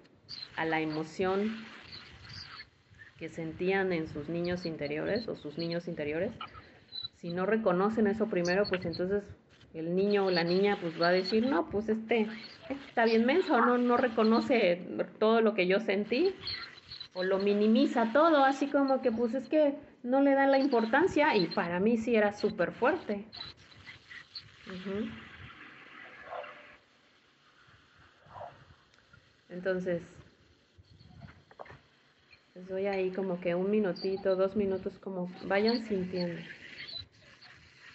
a la emoción que sentían en sus niños interiores o sus niños interiores, si no reconocen eso primero, pues entonces el niño o la niña pues va a decir, no, pues este, este está bien menso, no, no reconoce todo lo que yo sentí o lo minimiza todo, así como que pues es que no le da la importancia y para mí sí era súper fuerte. Entonces, les doy ahí como que un minutito, dos minutos, como vayan sintiendo.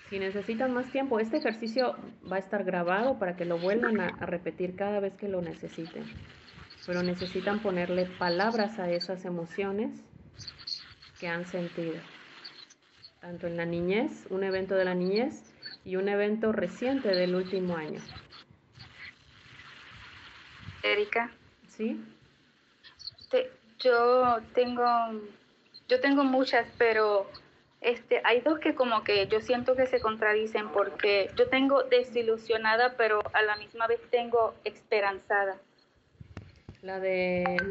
Si necesitan más tiempo, este ejercicio va a estar grabado para que lo vuelvan a, repetir cada vez que lo necesiten. Pero necesitan ponerle palabras a esas emociones que han sentido. Tanto en la niñez, un evento de la niñez y un evento reciente del último año. Erika. ¿Sí? yo tengo, yo tengo muchas, pero este, hay dos que como que yo siento que se contradicen porque yo tengo desilusionada, pero a la misma vez tengo esperanzada. La de...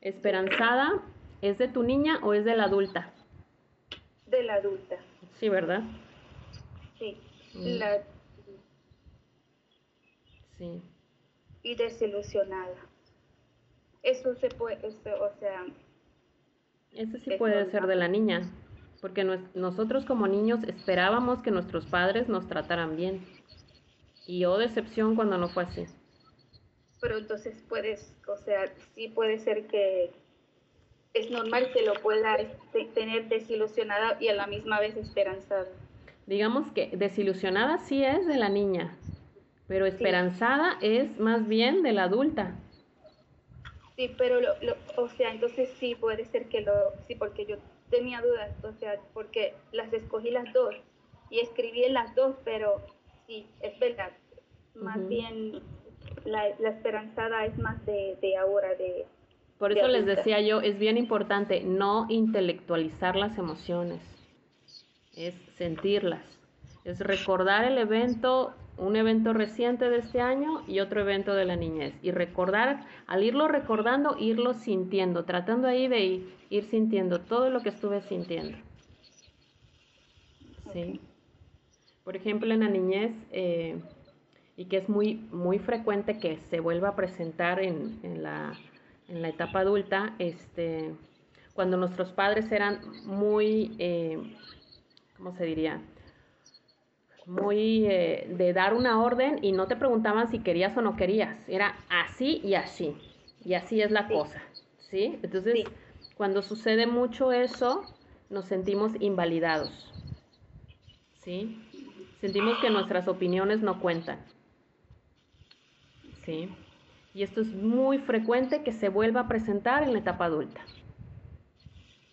esperanzada, ¿es de tu niña o es de la adulta? De la adulta. Sí, ¿verdad? Sí. Mm. La... Sí. Y desilusionada. Eso se puede, o sea, eso sí puede ser de la niña, porque nosotros como niños esperábamos que nuestros padres nos trataran bien. Y oh decepción cuando no fue así. Pero entonces puedes, o sea, sí puede ser que es normal que lo pueda este, tener desilusionada y a la misma vez esperanzada. Digamos que desilusionada sí es de la niña, pero esperanzada es más bien de la adulta. Sí, pero, lo, o sea, entonces sí puede ser que lo, sí, porque yo tenía dudas, o sea, porque las escogí las dos y escribí en las dos, pero sí, es verdad, más bien la, esperanzada es más de, de ahora, de... Por eso les decía yo, es bien importante no intelectualizar las emociones, es sentirlas, es recordar el evento un evento reciente de este año y otro evento de la niñez. Y recordar, al irlo recordando, irlo sintiendo, tratando ahí de ir, sintiendo todo lo que estuve sintiendo. Sí. Por ejemplo, en la niñez, eh, y que es muy, muy frecuente que se vuelva a presentar en, la, en la, etapa adulta, este, cuando nuestros padres eran muy, eh, ¿cómo se diría? Muy eh, de dar una orden y no te preguntaban si querías o no querías, era así y así, y así es la cosa, ¿sí? Entonces, cuando sucede mucho eso, nos sentimos invalidados, ¿sí? Sentimos que nuestras opiniones no cuentan, ¿sí? Y esto es muy frecuente que se vuelva a presentar en la etapa adulta,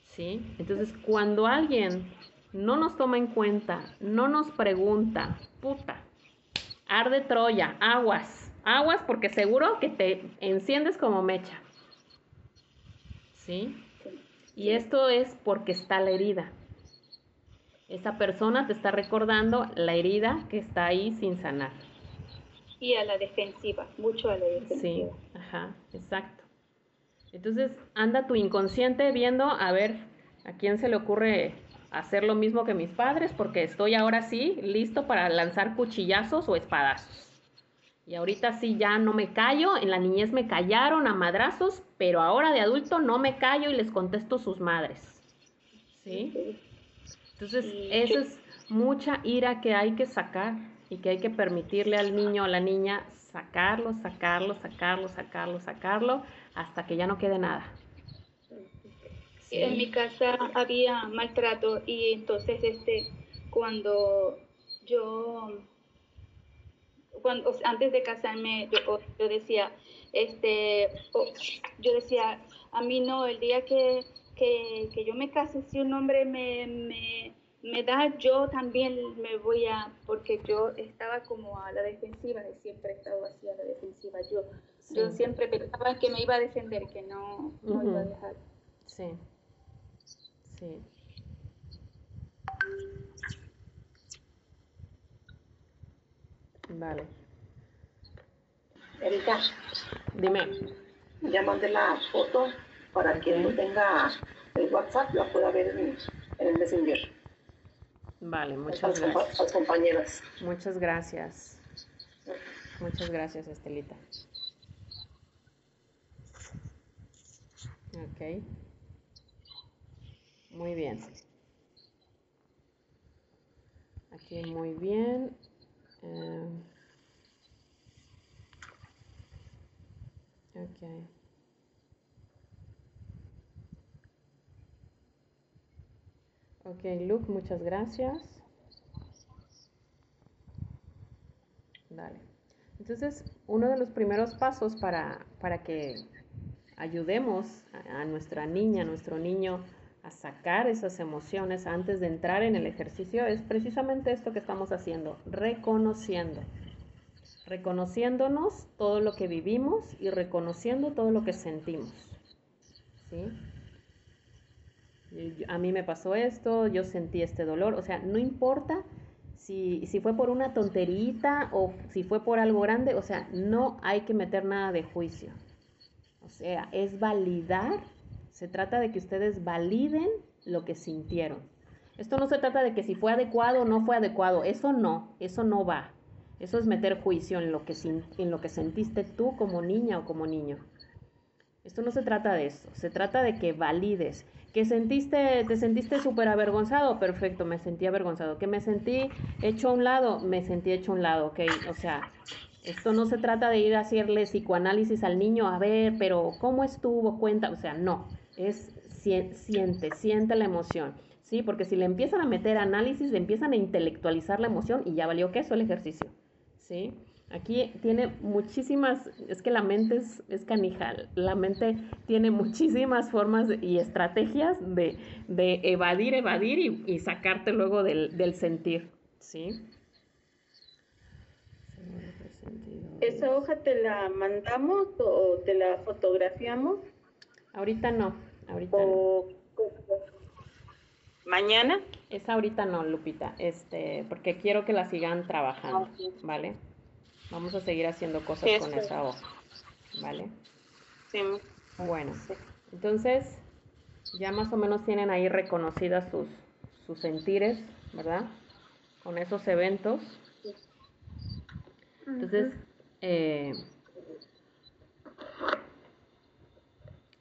¿sí? Entonces, cuando alguien no nos toma en cuenta, no nos pregunta, puta, arde Troya, aguas, aguas porque seguro que te enciendes como mecha. ¿Sí? Y esto es porque está la herida. Esa persona te está recordando la herida que está ahí sin sanar. Y a la defensiva, mucho a la defensiva. Sí, ajá, exacto. Entonces anda tu inconsciente viendo a ver a quién se le ocurre hacer lo mismo que mis padres porque estoy ahora sí listo para lanzar cuchillazos o espadazos. Y ahorita sí ya no me callo, en la niñez me callaron a madrazos, pero ahora de adulto no me callo y les contesto sus madres. ¿Sí? Entonces, eso es mucha ira que hay que sacar y que hay que permitirle al niño o a la niña sacarlo, sacarlo, sacarlo, sacarlo, sacarlo, hasta que ya no quede nada. En mi casa había maltrato y entonces este cuando yo cuando antes de casarme yo, decía este yo decía a mí no el día que, que, yo me case si un hombre me, me, me, da yo también me voy a porque yo estaba como a la defensiva de siempre he estado así a la defensiva yo yo siempre pensaba que me iba a defender que no, no iba a dejar. Sí Vale. Erika. Dime. Ya mandé la foto para que no tenga el WhatsApp, la pueda ver en, el Messenger. Vale, muchas gracias. Las compañeras. Muchas gracias. Muchas gracias, Estelita. Ok. Muy bien. Aquí muy bien. Eh, ok. Ok, Luke, muchas gracias. Dale. Entonces, uno de los primeros pasos para, para que ayudemos a, nuestra niña, a nuestro niño a sacar esas emociones antes de entrar en el ejercicio es precisamente esto que estamos haciendo, reconociendo. Reconociéndonos todo lo que vivimos y reconociendo todo lo que sentimos. ¿Sí? A mí me pasó esto, yo sentí este dolor, o sea, no importa si, si fue por una tonterita o si fue por algo grande, o sea, no hay que meter nada de juicio. O sea, es validar, se trata de que ustedes validen lo que sintieron. Esto no se trata de que si fue adecuado o no fue adecuado, eso no, eso no va. Eso es meter juicio en lo que, en lo que sentiste tú como niña o como niño. Esto no se trata de eso, se trata de que valides que sentiste, te sentiste súper avergonzado, perfecto, me sentí avergonzado, que me sentí hecho a un lado, me sentí hecho a un lado, ok, o sea, esto no se trata de ir a hacerle psicoanálisis al niño, a ver, pero ¿cómo estuvo? Cuenta, o sea, no, es siente, siente la emoción, ¿sí? Porque si le empiezan a meter análisis, le empiezan a intelectualizar la emoción y ya valió que eso el ejercicio, ¿sí? Aquí tiene muchísimas, es que la mente es, es canijal, la mente tiene muchísimas formas y estrategias de, evadir, evadir y, sacarte luego del, sentir, ¿sí? ¿Esa hoja te la mandamos o te la fotografiamos? Ahorita no, ahorita no. ¿Mañana? Esa ahorita no, Lupita, este, porque quiero que la sigan trabajando, ¿vale? Vamos a seguir haciendo cosas con esa hoja, ¿vale? Sí. Bueno, entonces ya más o menos tienen ahí reconocidas sus, sus sentires, ¿verdad? Con esos eventos. Entonces, eh,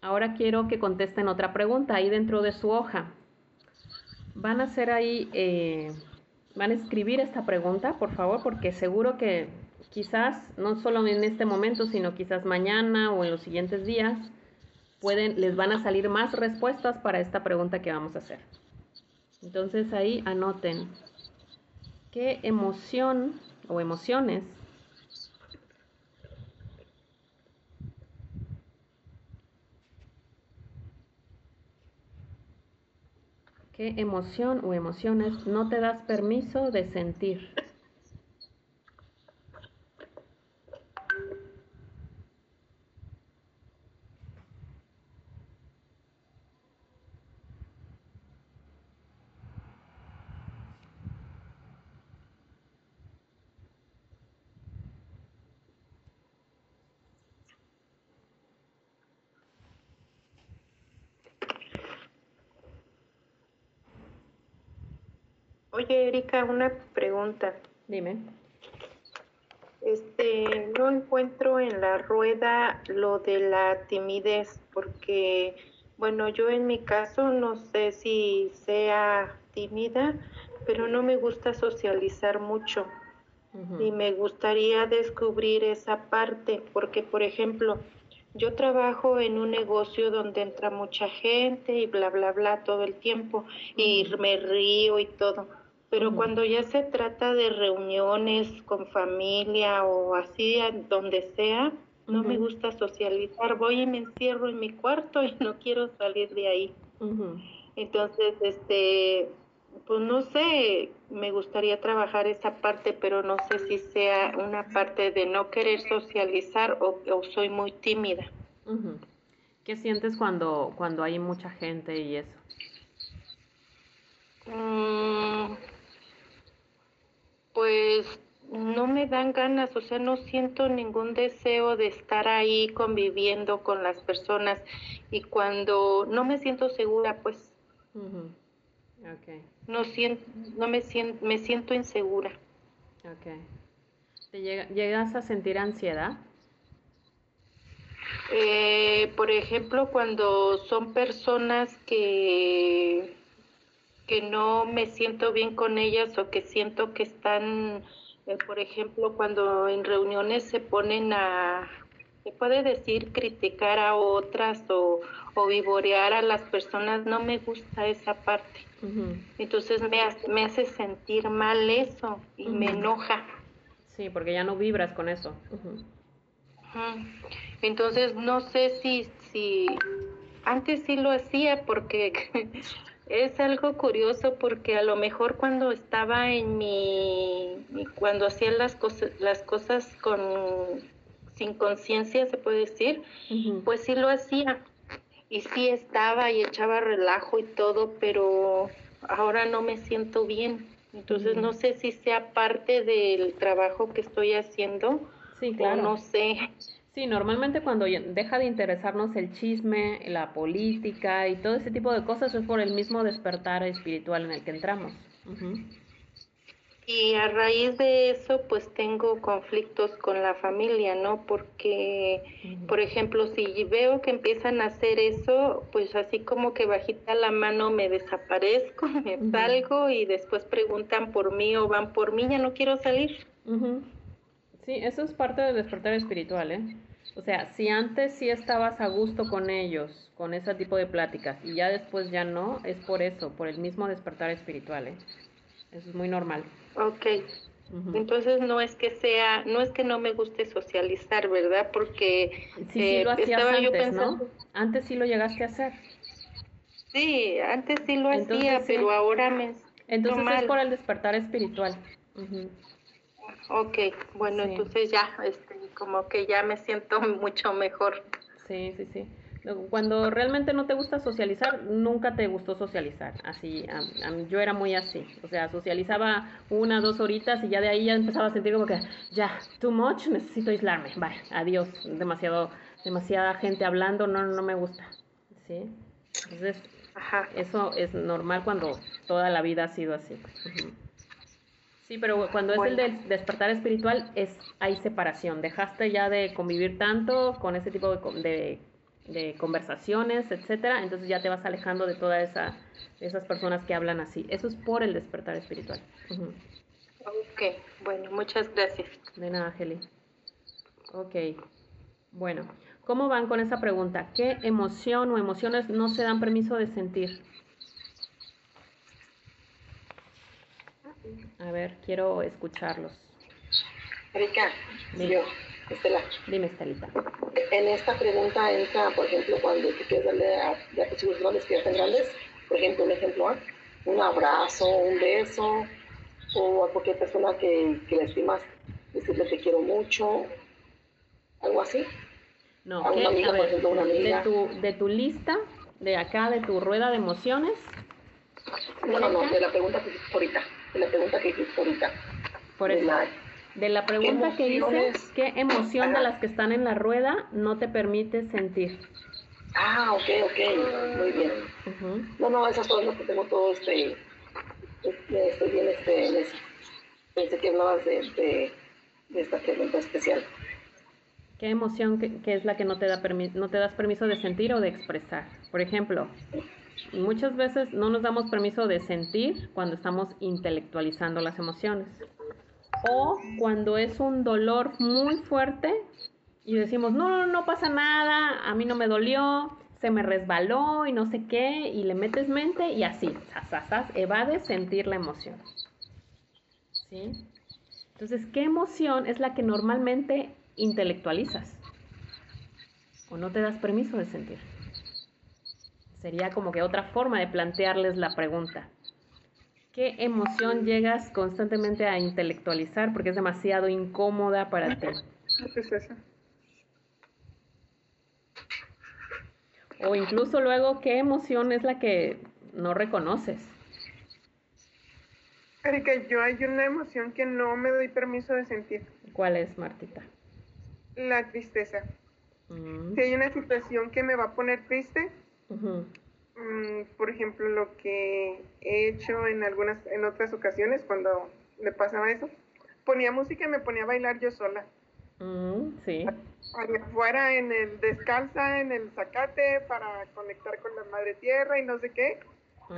ahora quiero que contesten otra pregunta ahí dentro de su hoja. Van a hacer ahí, eh, van a escribir esta pregunta, por favor, porque seguro que quizás no solo en este momento, sino quizás mañana o en los siguientes días, pueden, les van a salir más respuestas para esta pregunta que vamos a hacer. Entonces ahí anoten qué emoción o emociones qué emoción o emociones no te das permiso de sentir. Una pregunta. Dime. Este, no encuentro en la rueda lo de la timidez, porque, bueno, yo en mi caso no sé si sea tímida, pero no me gusta socializar mucho. Y me gustaría descubrir esa parte, porque, por ejemplo, yo trabajo en un negocio donde entra mucha gente y bla, bla, bla todo el tiempo, y me río y todo pero cuando ya se trata de reuniones con familia o así, donde sea, no me gusta socializar. Voy y me encierro en mi cuarto y no quiero salir de ahí. Entonces, este, pues no sé, me gustaría trabajar esa parte, pero no sé si sea una parte de no querer socializar o, soy muy tímida. ¿Qué sientes cuando, cuando hay mucha gente y eso? Mm, pues no me dan ganas, o sea, no siento ningún deseo de estar ahí conviviendo con las personas y cuando no me siento segura, pues no siento, no me siento, me siento insegura. Okay. ¿Te llegas a sentir ansiedad? Eh, por ejemplo, cuando son personas que que no me siento bien con ellas o que siento que están eh, por ejemplo, cuando en reuniones se ponen a, se puede decir, criticar a otras o, o vivorear a las personas, no me gusta esa parte. Entonces me hace, me hace sentir mal eso y me enoja. Sí, porque ya no vibras con eso. Entonces no sé si, si antes sí lo hacía porque <laughs> Es algo curioso porque a lo mejor cuando estaba en mi, cuando hacía las cosas, las cosas con sin conciencia se puede decir, pues sí lo hacía y sí estaba y echaba relajo y todo, pero ahora no me siento bien. Entonces no sé si sea parte del trabajo que estoy haciendo sí, claro. o no sé. Sí, normalmente cuando deja de interesarnos el chisme, la política y todo ese tipo de cosas es por el mismo despertar espiritual en el que entramos. Y a raíz de eso, pues tengo conflictos con la familia, ¿no? Porque, por ejemplo, si veo que empiezan a hacer eso, pues así como que bajita la mano me desaparezco, <laughs> me salgo y después preguntan por mí o van por mí, ya no quiero salir. Sí, eso es parte del despertar espiritual, ¿eh? O sea, si antes sí estabas a gusto con ellos, con ese tipo de pláticas, y ya después ya no, es por eso, por el mismo despertar espiritual, ¿eh? Eso es muy normal. Ok. Entonces no es que sea, no es que no me guste socializar, ¿verdad? Porque sí, sí lo eh, hacías antes, ¿no? Antes sí lo llegaste a hacer. Sí, antes sí lo hacía, pero ahora me Entonces es por el despertar espiritual. Ok, bueno, entonces ya, este, como que ya me siento <laughs> mucho mejor. Sí, sí, sí. Cuando realmente no te gusta socializar, nunca te gustó socializar. Así, yo era muy así. O sea, socializaba una, dos horitas y ya de ahí ya empezaba a sentir como que, ya, too much, necesito aislarme. Bye, adiós. Demasiado, demasiada gente hablando, no, no me gusta. ¿Sí? Entonces, eso es normal cuando toda la vida ha sido así. Sí, pero cuando es el del despertar espiritual, es hay separación. Dejaste ya de convivir tanto con ese tipo de, de, conversaciones, etcétera, entonces ya te vas alejando de todas esa, esas personas que hablan así. Eso es por el despertar espiritual. Ok, bueno, muchas gracias. De nada, Heli. Ok, bueno, ¿cómo van con esa pregunta? ¿Qué emoción o emociones no se dan permiso de sentir? A ver, quiero escucharlos. Erika, yo, Estela. Dime, Estelita. En esta pregunta entra, por ejemplo, cuando tú quieres darle a, ya tus hijos grandes que ya están grandes, por ejemplo, un ejemplo, ¿ah? un abrazo, un beso, o a cualquier persona que, que le estimas, decirle te quiero mucho, algo así. No, a una amiga, por ejemplo, una amiga. De tu, de tu lista, de acá, de tu rueda de emociones. No, no, no, de la pregunta que hiciste ahorita de la pregunta que hiciste ahorita. Por eso. De la, pregunta que hice, ¿qué emoción de las que están en la rueda no te permite sentir? Ah, ok, ok, muy bien. No, no, esas son las que tengo todo este, este, estoy bien este, en eso. Pensé que hablabas de, de, de esta pregunta especial. ¿Qué emoción que, es la que no te, da no te das permiso de sentir o de expresar? Por ejemplo, muchas veces no nos damos permiso de sentir cuando estamos intelectualizando las emociones. O cuando es un dolor muy fuerte y decimos, no, no, no pasa nada, a mí no me dolió, se me resbaló y no sé qué, y le metes mente y así, sas, evades sentir la emoción. ¿Sí? Entonces, ¿qué emoción es la que normalmente intelectualizas? ¿O no te das permiso de sentir? Sería como que otra forma de plantearles la pregunta. ¿Qué emoción llegas constantemente a intelectualizar porque es demasiado incómoda para ti? O incluso luego, ¿qué emoción es la que no reconoces? Erika, yo hay una emoción que no me doy permiso de sentir. ¿Cuál es, Martita? La tristeza. Mm. Si hay una situación que me va a poner triste, mm, por ejemplo, lo que he hecho en algunas, en otras ocasiones cuando me pasaba eso, ponía música y me ponía a bailar yo sola. Mm, sí. Afuera en el descalza, en el zacate, para conectar con la madre tierra y no sé qué.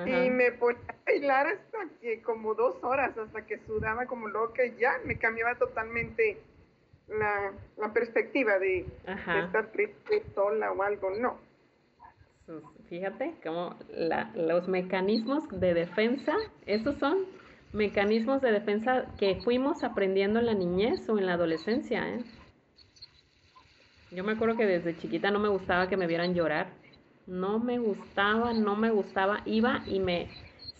Y me ponía a bailar hasta que como dos horas, hasta que sudaba como loca y ya me cambiaba totalmente la, perspectiva de, estar triste sola o algo, no. Fíjate cómo los mecanismos de defensa, esos son mecanismos de defensa que fuimos aprendiendo en la niñez o en la adolescencia. ¿eh? Yo me acuerdo que desde chiquita no me gustaba que me vieran llorar no me gustaba, no me gustaba, iba y me,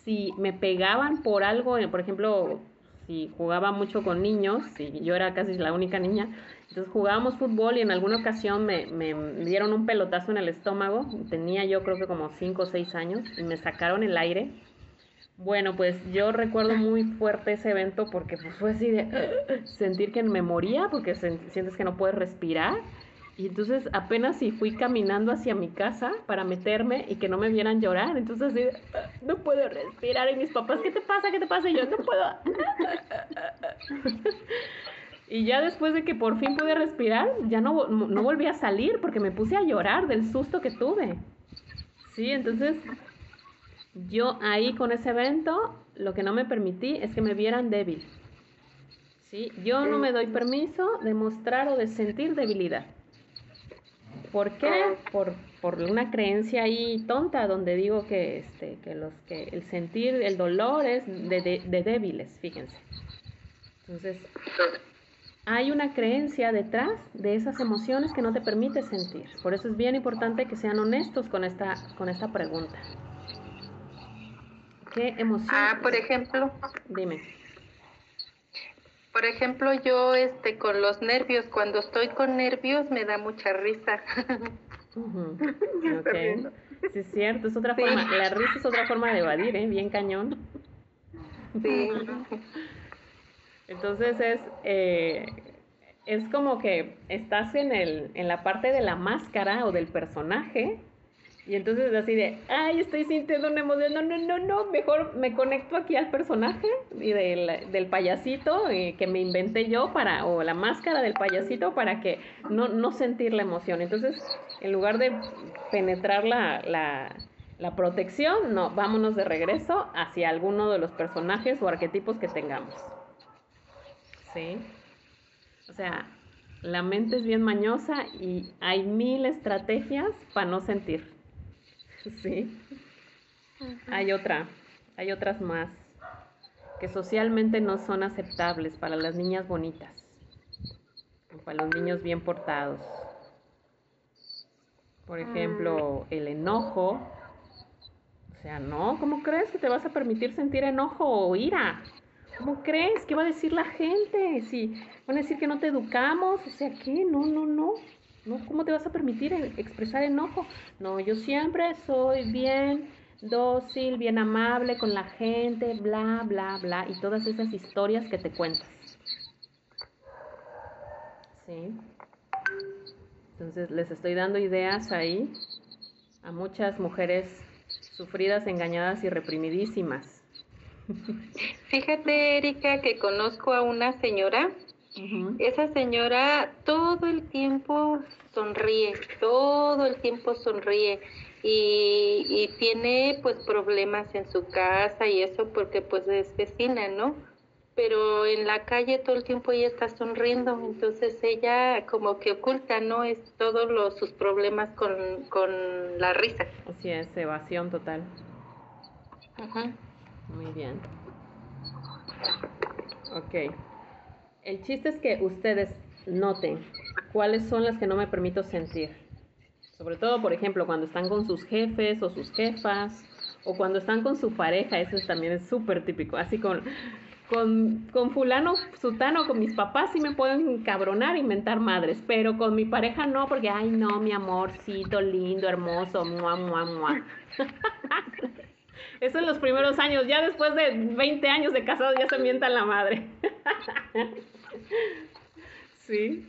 si me pegaban por algo, por ejemplo, si jugaba mucho con niños, si yo era casi la única niña, entonces jugábamos fútbol y en alguna ocasión me, me dieron un pelotazo en el estómago, tenía yo creo que como 5 o 6 años y me sacaron el aire. Bueno, pues yo recuerdo muy fuerte ese evento porque pues, fue así de <gasps> sentir que me moría porque sientes que no puedes respirar y entonces apenas si fui caminando hacia mi casa para meterme y que no me vieran llorar. Entonces no puedo respirar. Y mis papás, ¿qué te pasa? ¿Qué te pasa? Y yo no puedo. <laughs> y ya después de que por fin pude respirar, ya no, no volví a salir porque me puse a llorar del susto que tuve. Sí, entonces yo ahí con ese evento lo que no me permití es que me vieran débil. ¿Sí? Yo no me doy permiso de mostrar o de sentir debilidad. ¿Por qué? Por, por una creencia ahí tonta donde digo que, este, que, los, que el sentir el dolor es de, de, débiles, fíjense. Entonces, hay una creencia detrás de esas emociones que no te permite sentir. Por eso es bien importante que sean honestos con esta, con esta pregunta. ¿Qué emoción? Ah, por ejemplo. Dime. Por ejemplo, yo este con los nervios, cuando estoy con nervios me da mucha risa. <laughs> Sí, es cierto, es otra forma, la risa es otra forma de evadir, ¿eh? Bien cañón. Sí. Entonces es, eh, es como que estás en, el, en la parte de la máscara o del personaje y entonces así de, ay, estoy sintiendo una emoción, no, no, no, no, mejor me conecto aquí al personaje y del, del payasito eh, que me inventé yo para, o la máscara del payasito para que no, no sentir la emoción. Entonces, en lugar de penetrar la, la, la protección, no, vámonos de regreso hacia alguno de los personajes o arquetipos que tengamos. ¿Sí? O sea, la mente es bien mañosa y hay mil estrategias para no sentir. <laughs> Sí. Hay otra, hay otras más que socialmente no son aceptables para las niñas bonitas, para los niños bien portados. Por ejemplo, el enojo. O sea, no, ¿cómo crees que te vas a permitir sentir enojo o ira? ¿Cómo crees? ¿Qué va a decir la gente? Si van a decir que no te educamos, o sea, ¿qué? No, no, no. ¿No? ¿Cómo te vas a permitir expresar enojo? No, yo siempre soy bien dócil, bien amable con la gente, bla, bla, bla, y todas esas historias que te cuentas. ¿Sí? Entonces les estoy dando ideas ahí a muchas mujeres sufridas, engañadas y reprimidísimas. <laughs> Fíjate, Erika, que conozco a una señora esa señora todo el tiempo sonríe, todo el tiempo sonríe y, y, tiene pues problemas en su casa y eso porque pues es vecina, ¿no? Pero en la calle todo el tiempo ella está sonriendo, entonces ella como que oculta, ¿no? Es todos los, sus problemas con, con la risa. Así es, evasión total. Muy bien. Ok. El chiste es que ustedes noten cuáles son las que no me permito sentir. Sobre todo, por ejemplo, cuando están con sus jefes o sus jefas, o cuando están con su pareja, eso también es súper típico. Así con, con, con, fulano, sutano, con mis papás sí me pueden cabronar, inventar madres, pero con mi pareja no, porque, ay no, mi amorcito, lindo, hermoso, mua, mua, mua. <laughs> Eso en los primeros años, ya después de 20 años de casado ya se mienta la madre. <laughs> sí.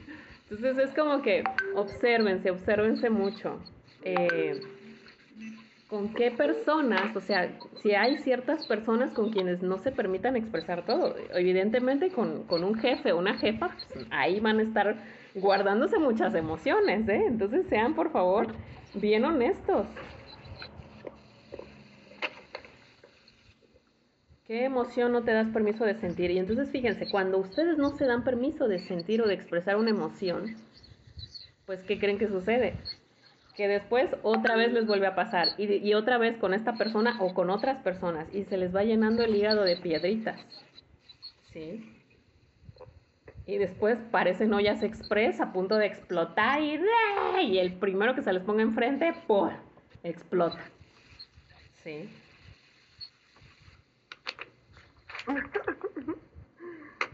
Entonces es como que obsérvense, obsérvense mucho. Eh, ¿Con qué personas? O sea, si hay ciertas personas con quienes no se permitan expresar todo. Evidentemente con, con un jefe una jefa, pues, ahí van a estar guardándose muchas emociones, ¿eh? Entonces sean por favor bien honestos. ¿Qué emoción no te das permiso de sentir? Y entonces fíjense, cuando ustedes no se dan permiso de sentir o de expresar una emoción, pues ¿qué creen que sucede? Que después otra vez les vuelve a pasar y, otra vez con esta persona o con otras personas y se les va llenando el hígado de piedritas. ¿Sí? y después parecen ollas express a punto de explotar y, y el primero que se les ponga enfrente, ¡pum! explota. ¿Sí?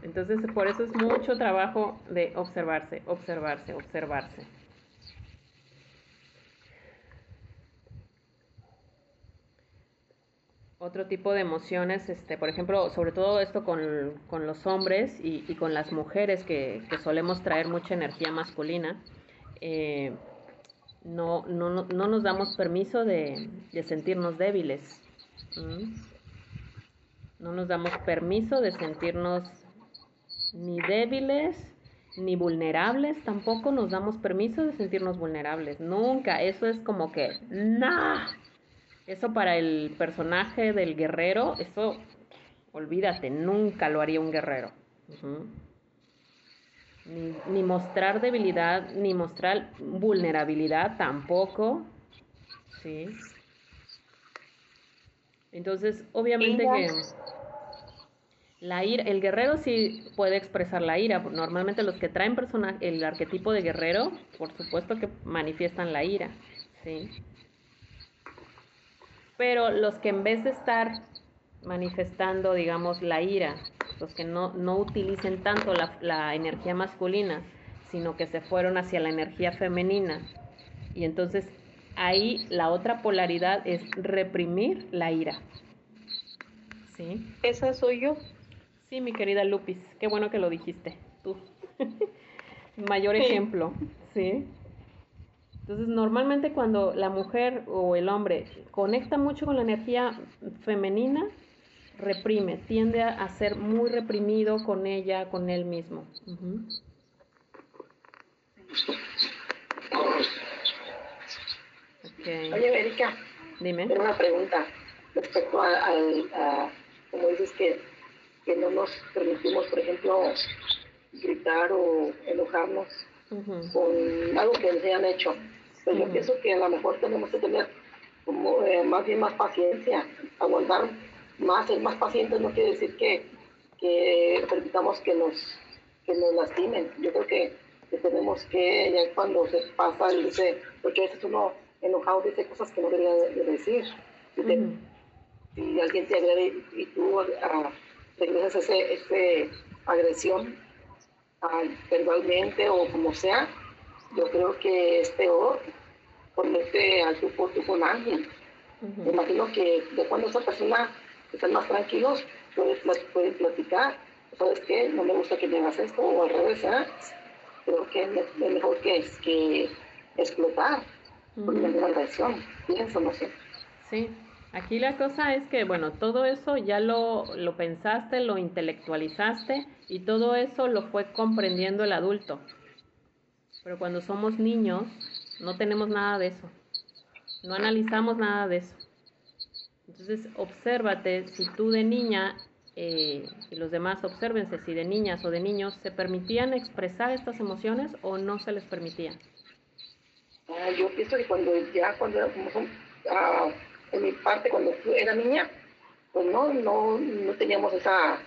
Entonces, por eso es mucho trabajo de observarse, observarse, observarse. otro tipo de emociones, este, por ejemplo, sobre todo esto con, con los hombres y, y, con las mujeres que, solemos traer mucha energía masculina, eh, no, no, no, nos damos permiso de, de sentirnos débiles. No nos damos permiso de sentirnos ni débiles ni vulnerables, tampoco nos damos permiso de sentirnos vulnerables. Nunca, eso es como que, ¡nah! Eso para el personaje del guerrero, eso, olvídate, nunca lo haría un guerrero. ni, mostrar debilidad, ni mostrar vulnerabilidad tampoco. Sí. Entonces, obviamente que la ira, el guerrero sí puede expresar la ira. Normalmente los que traen el arquetipo de guerrero, por supuesto que manifiestan la ira. Sí pero los que en vez de estar manifestando, digamos, la ira, los que no, no utilicen tanto la, la, energía masculina, sino que se fueron hacia la energía femenina. Y entonces ahí la otra polaridad es reprimir la ira. ¿Sí? Esa soy yo. Sí, mi querida Lupis, qué bueno que lo dijiste, tú. <laughs> Mayor ejemplo, ¿sí? Entonces, normalmente cuando la mujer o el hombre conecta mucho con la energía femenina, reprime, tiende a, ser muy reprimido con ella, con él mismo. Oye, Erika, dime. Tengo una pregunta respecto a, como dices que, que no nos permitimos, por ejemplo, gritar o enojarnos con algo que nos hayan hecho. Pero yo pienso que a lo mejor tenemos que tener como, eh, más bien más paciencia, aguantar más, ser más pacientes no quiere decir que, que permitamos que nos, que nos lastimen. Yo creo que, tenemos que, ya cuando se pasa, dice, porque a veces uno enojado dice cosas que no debería de decir. Si, alguien te agrede y, tú uh, regresas ese, ese agresión, verbalmente o como sea, yo creo que es peor ponerte al tu por tu con alguien. Me imagino que de cuando esa persona están más tranquilos, pueden platicar. ¿Sabes qué? No me gusta que me hagas esto o al revés. ¿eh? Creo que es mejor que, que explotar por una agresión. Pienso, no sé. Sí. Aquí la cosa es que, bueno, todo eso ya lo, lo pensaste, lo intelectualizaste y todo eso lo fue comprendiendo el adulto. Pero cuando somos niños no tenemos nada de eso. No analizamos nada de eso. Entonces, obsérvate si tú de niña eh, y los demás obsérvense si de niñas o de niños se permitían expresar estas emociones o no se les permitían. Ah, yo pienso que cuando ya, cuando como son, ah, en mi parte, cuando era niña, pues no, no, no teníamos esa,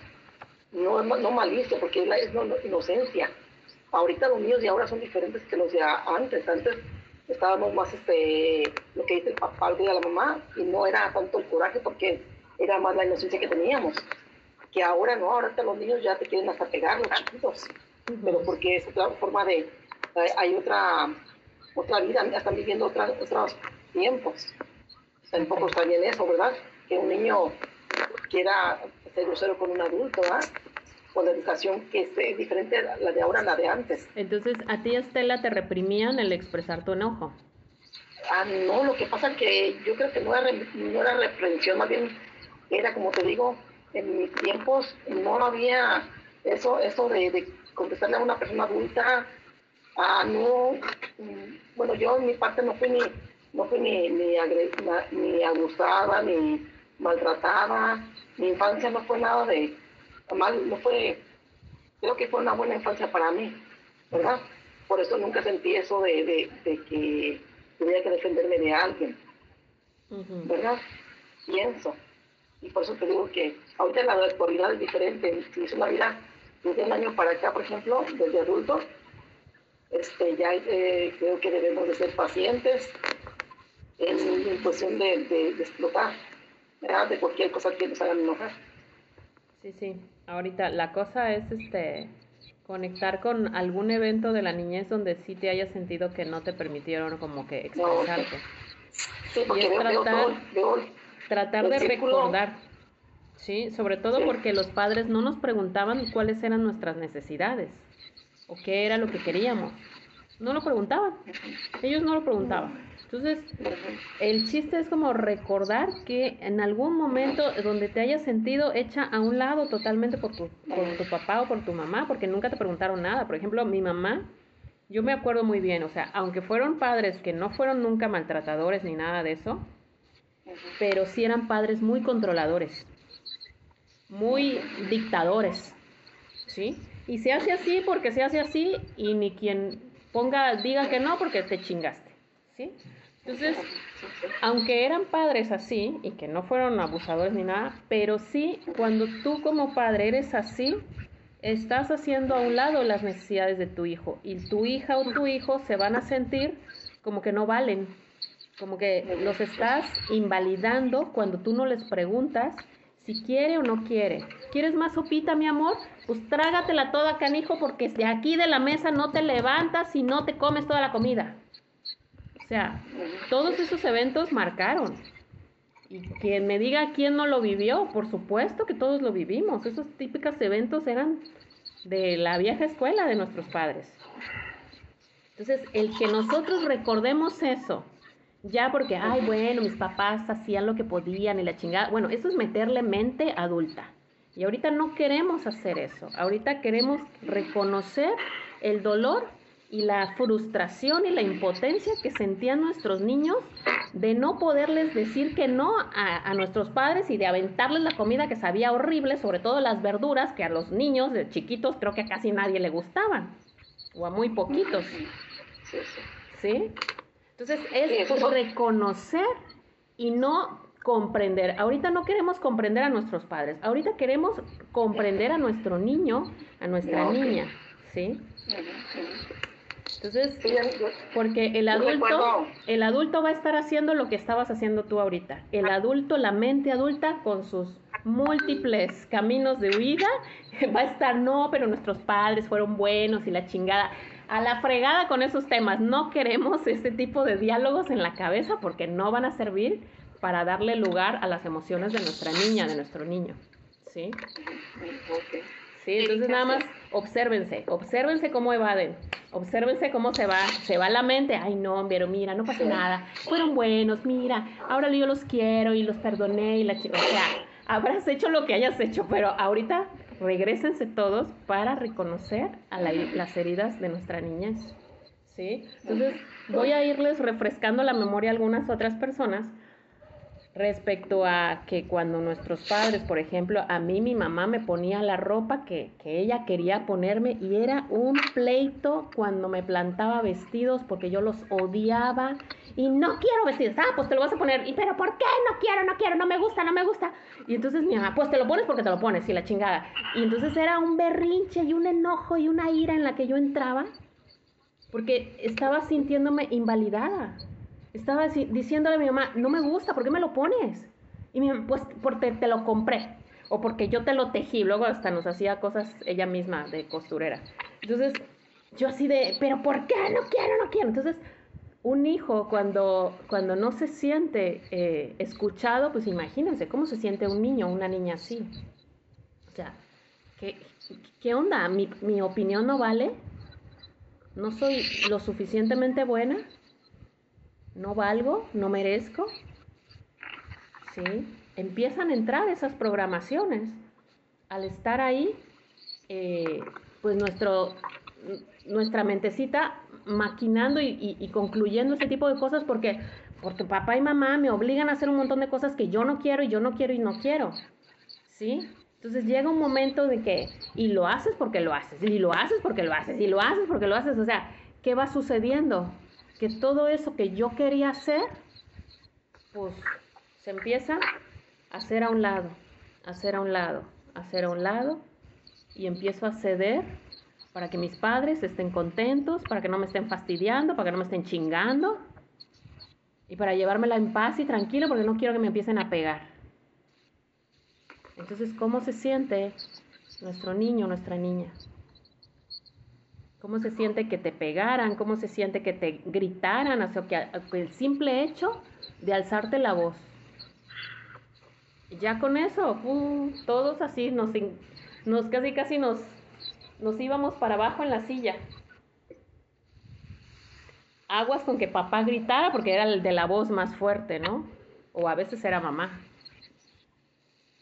no, no malicia, porque es no, inocencia. Ahorita los niños de ahora son diferentes que los de antes. Antes estábamos más, este, lo que dice el papá, lo que la mamá, y no era tanto el coraje porque era más la inocencia que teníamos. Que ahora no, ahorita los niños ya te quieren hasta pegar, los chiquitos. Pero porque es otra forma de, hay otra, otra vida, están viviendo otros tiempos. Tampoco está bien eso, ¿verdad? que un niño quiera ser grosero con un adulto, ¿ah? O la educación que es diferente a la de ahora a la de antes. Entonces, ¿a ti, Estela, te reprimían el expresar tu enojo? Ah, no, lo que pasa es que yo creo que no era, no era reprensión, más bien era, como te digo, en mis tiempos no había eso, eso de, contestarle a una persona adulta, ah, no, mm, bueno, yo en mi parte no fui ni, no fui ni, ni, ni abusada, ni maltratada, mi infancia no fue nada de, mal, no fue, creo que fue una buena infancia para mí, ¿verdad? Por eso nunca sentí eso de, de, que tuviera que defenderme de alguien, ¿verdad? Pienso. Y por eso te digo que ahorita la actualidad es diferente. Si es una vida desde un año para acá, por ejemplo, desde adulto, este, ya eh, creo que debemos de ser pacientes en, cuestión de, de, de explotar de cualquier cosa que nos hagan enojar. Sí, sí. Ahorita la cosa es este conectar con algún evento de la niñez donde sí te hayas sentido que no te permitieron como que expresarte. sí, porque tratar, de recordar. Sí, sobre todo porque los padres no nos preguntaban cuáles eran nuestras necesidades o qué era lo que queríamos. No lo preguntaban. Ellos no lo preguntaban. Entonces, el chiste es como recordar que en algún momento donde te hayas sentido hecha a un lado totalmente por tu, por tu papá o por tu mamá, porque nunca te preguntaron nada. Por ejemplo, mi mamá, yo me acuerdo muy bien, o sea, aunque fueron padres que no fueron nunca maltratadores ni nada de eso, pero sí eran padres muy controladores, muy dictadores, ¿sí? Y se hace así porque se hace así y ni quien ponga, diga que no porque te chingaste, ¿sí? Entonces, aunque eran padres así y que no fueron abusadores ni nada, pero sí cuando tú como padre eres así, estás haciendo a un lado las necesidades de tu hijo y tu hija o tu hijo se van a sentir como que no valen, como que los estás invalidando cuando tú no les preguntas si quiere o no quiere. ¿Quieres más sopita, mi amor? Pues trágatela toda, canijo, porque de aquí de la mesa no te levantas y no te comes toda la comida. O sea, todos esos eventos marcaron. Y quien me diga quién no lo vivió, por supuesto que todos lo vivimos. Esos típicos eventos eran de la vieja escuela de nuestros padres. Entonces, el que nosotros recordemos eso, ya porque, ay, bueno, mis papás hacían lo que podían y la chingada, bueno, eso es meterle mente adulta. Y ahorita no queremos hacer eso. Ahorita queremos reconocer el dolor y la frustración y la impotencia que sentían nuestros niños de no poderles decir que no a, nuestros padres y de aventarles la comida que sabía horrible, sobre todo las verduras que a los niños de chiquitos creo que a casi nadie le gustaban, o a muy poquitos. Sí, Entonces es reconocer y no comprender. Ahorita no queremos comprender a nuestros padres, ahorita queremos comprender a nuestro niño, a nuestra niña, ¿sí? Entonces, porque el adulto, el adulto va a estar haciendo lo que estabas haciendo tú ahorita. El adulto, la mente adulta, con sus múltiples caminos de huida, <laughs> va a estar, no, pero nuestros padres fueron buenos y la chingada. A la fregada con esos temas. No queremos este tipo de diálogos en la cabeza porque no van a servir para darle lugar a las emociones de nuestra niña, de nuestro niño. ¿Sí? Sí, entonces nada más obsérvense, obsérvense cómo evaden, obsérvense cómo se va, se va la mente, ay no, pero mira, no pasa nada, fueron buenos, mira, ahora yo los quiero y los perdoné y la chica, o sea, habrás hecho lo que hayas hecho, pero ahorita regresense todos para reconocer a las heridas de nuestra niñez, ¿sí? Entonces voy a irles refrescando la memoria a algunas otras personas respecto a que cuando nuestros padres, por ejemplo, a mí mi mamá me ponía la ropa que, que, ella quería ponerme y era un pleito cuando me plantaba vestidos porque yo los odiaba y no quiero vestidos. Ah, pues te lo vas a poner. ¿Y pero por qué? No quiero, no quiero, no me gusta, no me gusta. Y entonces mi mamá, pues te lo pones porque te lo pones y la chingada. Y entonces era un berrinche y un enojo y una ira en la que yo entraba porque estaba sintiéndome invalidada estaba diciéndole a mi mamá, no me gusta, ¿por qué me lo pones? Y mamá, pues porque te lo compré o porque yo te lo tejí. Luego hasta nos hacía cosas ella misma de costurera. Entonces, yo así de, pero ¿por qué? No quiero, no quiero. Entonces, un hijo cuando, cuando no se siente eh, escuchado, pues imagínense cómo se siente un niño una niña así. O sea, ¿qué, qué onda? ¿Mi, ¿Mi opinión no vale? ¿No soy lo suficientemente buena? ¿No valgo? ¿No merezco? ¿Sí? Empiezan a entrar esas programaciones. Al estar ahí, eh, pues nuestro, nuestra mentecita maquinando y, concluyendo ese tipo de cosas porque, porque papá y mamá me obligan a hacer un montón de cosas que yo no quiero y yo no quiero y no quiero. ¿Sí? Entonces llega un momento de que, y lo haces porque lo haces, y lo haces porque lo haces, y lo haces porque lo haces. O sea, ¿qué va sucediendo? Que todo eso que yo quería hacer, pues se empieza a hacer a un lado, a hacer a un lado, a hacer a un lado, y empiezo a ceder para que mis padres estén contentos, para que no me estén fastidiando, para que no me estén chingando y para llevármela en paz y tranquilo porque no quiero que me empiecen a pegar. Entonces, ¿cómo se siente nuestro niño, nuestra niña? ¿Cómo se siente que te pegaran? ¿Cómo se siente que te gritaran? O sea, que el simple hecho de alzarte la voz. Ya con eso, todos así nos, nos casi casi nos nos íbamos para abajo en la silla. Aguas con que papá gritara porque era el de la voz más fuerte, ¿no? O a veces era mamá.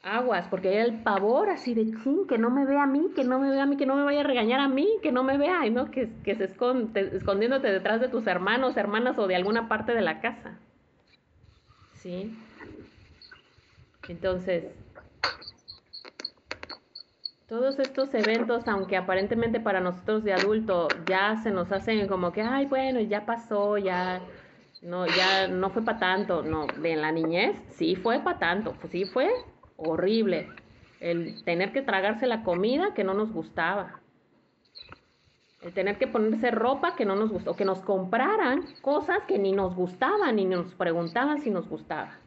Aguas, porque era el pavor así de ching, que no me vea a mí, que no me vea a mí, que no me vaya a regañar a mí, que no me vea, ¿no? Que, que se esconde, escondiéndote detrás de tus hermanos, hermanas o de alguna parte de la casa. ¿Sí? Entonces, todos estos eventos, aunque aparentemente para nosotros de adulto ya se nos hacen como que, ay, bueno, ya pasó, ya no, ya no fue para tanto. No, en la niñez sí fue para tanto, pues sí fue horrible. El tener que tragarse la comida que no nos gustaba. El tener que ponerse ropa que no nos gustó, que nos compraran cosas que ni nos gustaban, ni nos preguntaban si nos gustaba.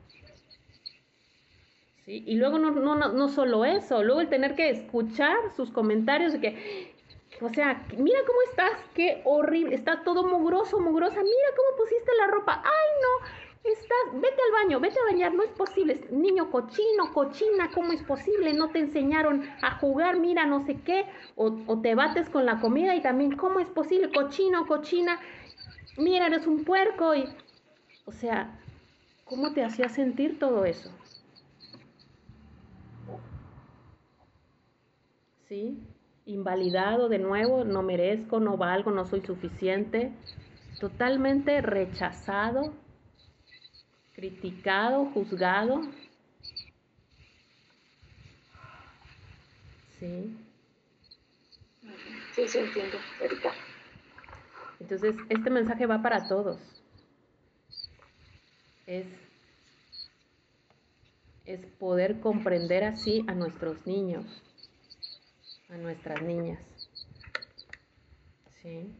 Y luego no, no, no, solo eso, luego el tener que escuchar sus comentarios de que, o sea, mira cómo estás, qué horrible, está todo mugroso, mugrosa, mira cómo pusiste la ropa, ay no, estás, vete al baño, vete a bañar, no es posible, niño cochino, cochina, ¿cómo es posible? No te enseñaron a jugar, mira, no sé qué, o, o te bates con la comida y también, ¿cómo es posible? Cochino, cochina, mira, eres un puerco y, o sea, ¿cómo te hacía sentir todo eso? ¿sí? Invalidado de nuevo, no merezco, no valgo, no soy suficiente, totalmente rechazado, criticado, juzgado. Sí. Sí, sí, entiendo, Erika. Entonces, este mensaje va para todos. Es, es poder comprender así a nuestros niños a nuestras niñas. ¿Sí?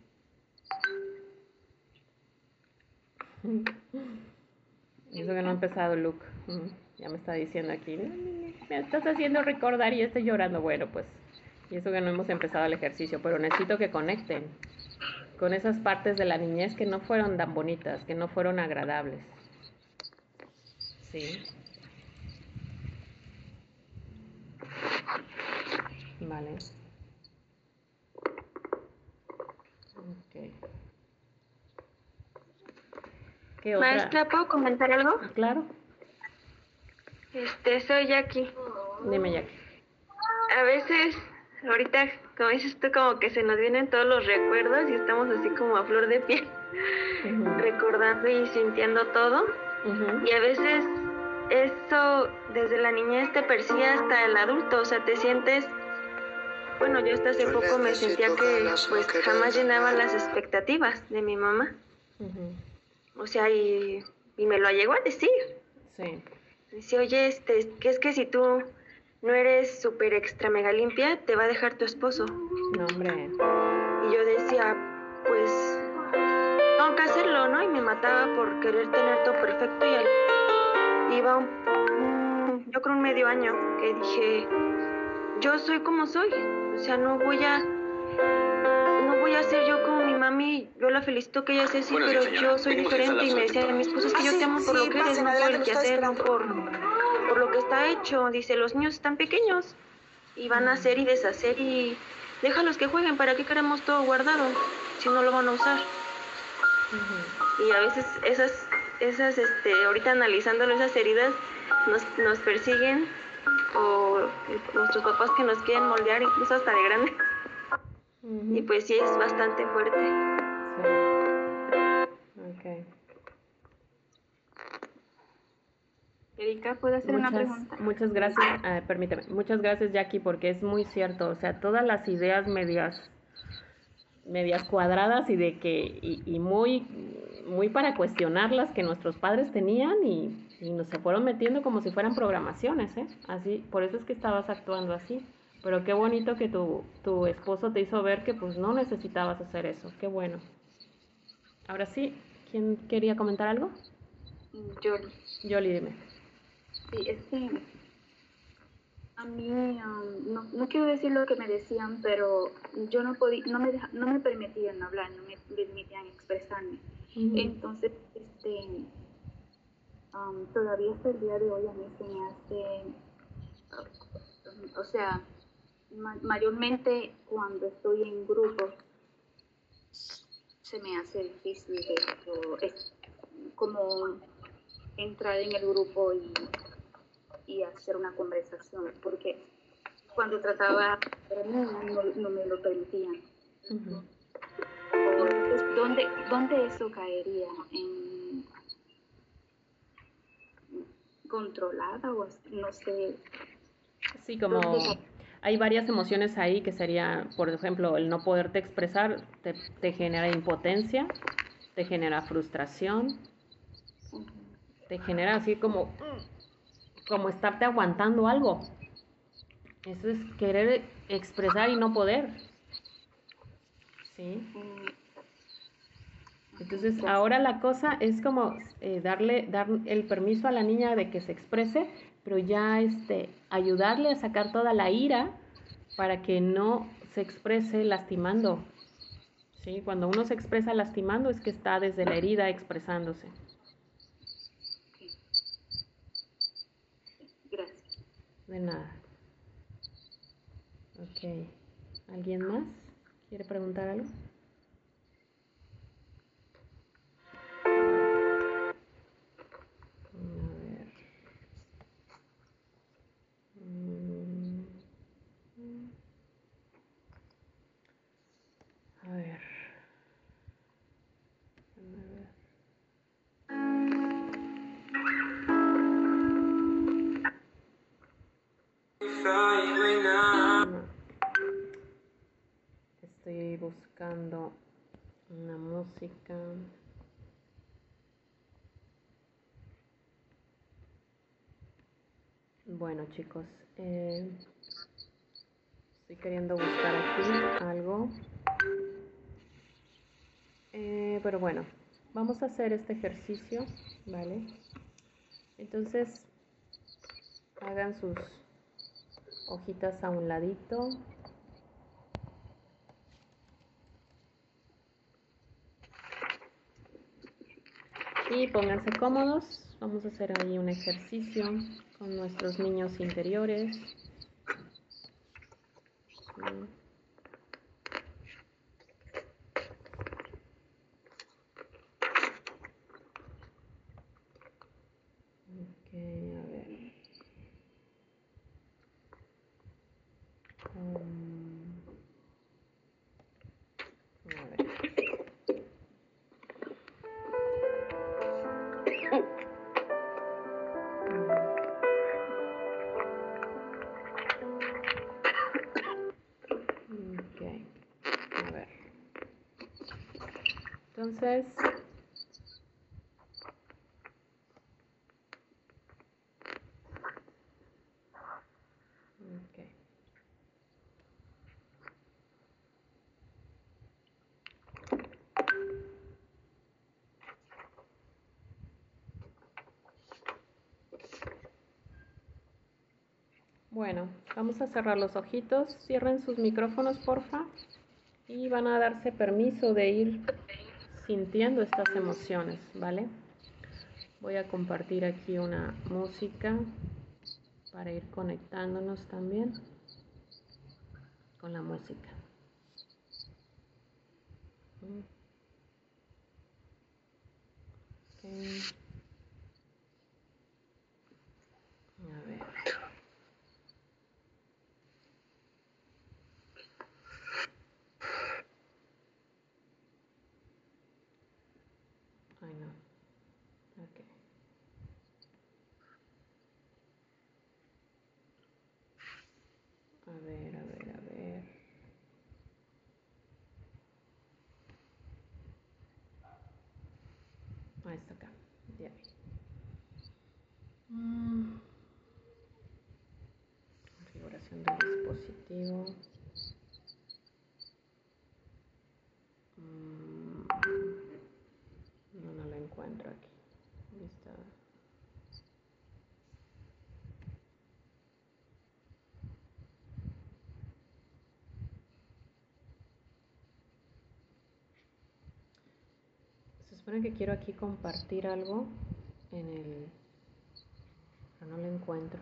Y eso que no ha empezado, Luke. Ya me está diciendo aquí, me estás haciendo recordar y estoy llorando. Bueno, pues, y eso que no hemos empezado el ejercicio, pero necesito que conecten con esas partes de la niñez que no fueron tan bonitas, que no fueron agradables. ¿Sí? Vale. Okay. Maestra, ¿puedo comentar algo? Claro. Este, soy Jackie. Dime, Jackie. A veces, ahorita, como dices tú, como que se nos vienen todos los recuerdos y estamos así como a flor de piel, recordando y sintiendo todo. Y a veces eso desde la niñez te persigue hasta el adulto, o sea, te sientes bueno, yo hasta hace poco me sentía que pues jamás llenaba las expectativas de mi mamá. O sea, y, y, me lo llegó a decir. Sí. Dice, oye, este, que es que si tú no eres súper extra mega limpia, te va a dejar tu esposo. No, hombre. Y yo decía, pues, tengo que hacerlo, ¿no? Y me mataba por querer tener todo perfecto y al... iba un, yo creo un medio año que dije, yo soy como soy. O sea, no voy a no voy a ser yo como mami, yo la felicito que ella es así, pero yo soy diferente. Y me decía mi esposo, es que yo te amo por lo que eres, no por el que hacer, no por, por lo que está hecho. Dice, los niños están pequeños y van a hacer y deshacer y déjalos que jueguen, ¿para qué queremos todo guardado si no lo van a usar? Y a veces esas, esas, este, ahorita analizándolo, esas heridas nos, nos persiguen o nuestros papás que nos quieren moldear incluso hasta de Y pues sí, es bastante fuerte. Sí. Erika, ¿puedo hacer una pregunta? Muchas gracias, ah, permíteme, muchas gracias Jackie, porque es muy cierto, o sea, todas las ideas medias, medias cuadradas y de que, y, muy, muy para cuestionarlas que nuestros padres tenían y, y nos se fueron metiendo como si fueran programaciones, ¿eh? Así, por eso es que estabas actuando así. Pero qué bonito que tu, tu esposo te hizo ver que pues no necesitabas hacer eso. Qué bueno. Ahora sí, ¿quién quería comentar algo? Yoli. Yoli, dime. Sí, es que a mí, um, no, no, quiero decir lo que me decían, pero yo no podía, no me, no me permitían hablar, no me permitían expresarme. Entonces, este, um, todavía hasta el día de hoy a mí se me hace, o sea, mayormente cuando estoy en grupos se me hace difícil es como entrar en el grupo y, y, hacer una conversación porque cuando trataba no, no me lo permitían. ¿dónde, ¿dónde eso caería? ¿En controlada o no sé Sí, como hay varias emociones ahí que sería, por ejemplo, el no poderte expresar te, genera impotencia, te genera frustración, te genera así como, como estarte aguantando algo. Eso es querer expresar y no poder. ¿Sí? Entonces ahora la cosa es como eh, darle dar el permiso a la niña de que se exprese, pero ya este, ayudarle a sacar toda la ira para que no se exprese lastimando. ¿Sí? Cuando uno se expresa lastimando es que está desde la herida expresándose. Gracias. De nada. Ok. ¿Alguien más quiere preguntar algo? Buscando una música. Bueno chicos, eh, estoy queriendo buscar aquí algo. Eh, pero bueno, vamos a hacer este ejercicio, ¿vale? Entonces, hagan sus hojitas a un ladito. Y pónganse cómodos. Vamos a hacer ahí un ejercicio con nuestros niños interiores. Entonces, Bueno, vamos a cerrar los ojitos. Cierren sus micrófonos, porfa. Y van a darse permiso de ir sintiendo estas emociones, ¿vale? Voy a compartir aquí una música para ir conectándonos también con la música. Okay. A ver. Ay, no. Okay. A ver, a ver, a ver. Ahí está acá. Ya. Mm. Configuración del dispositivo. Mm. No, no la encuentro aquí. Lista. Que quiero aquí compartir algo en el... pero no lo encuentro.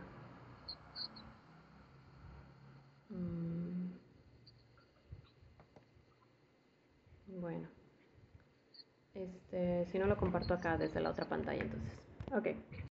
Mm. Bueno. Este, si no lo comparto acá desde la otra pantalla entonces. Ok.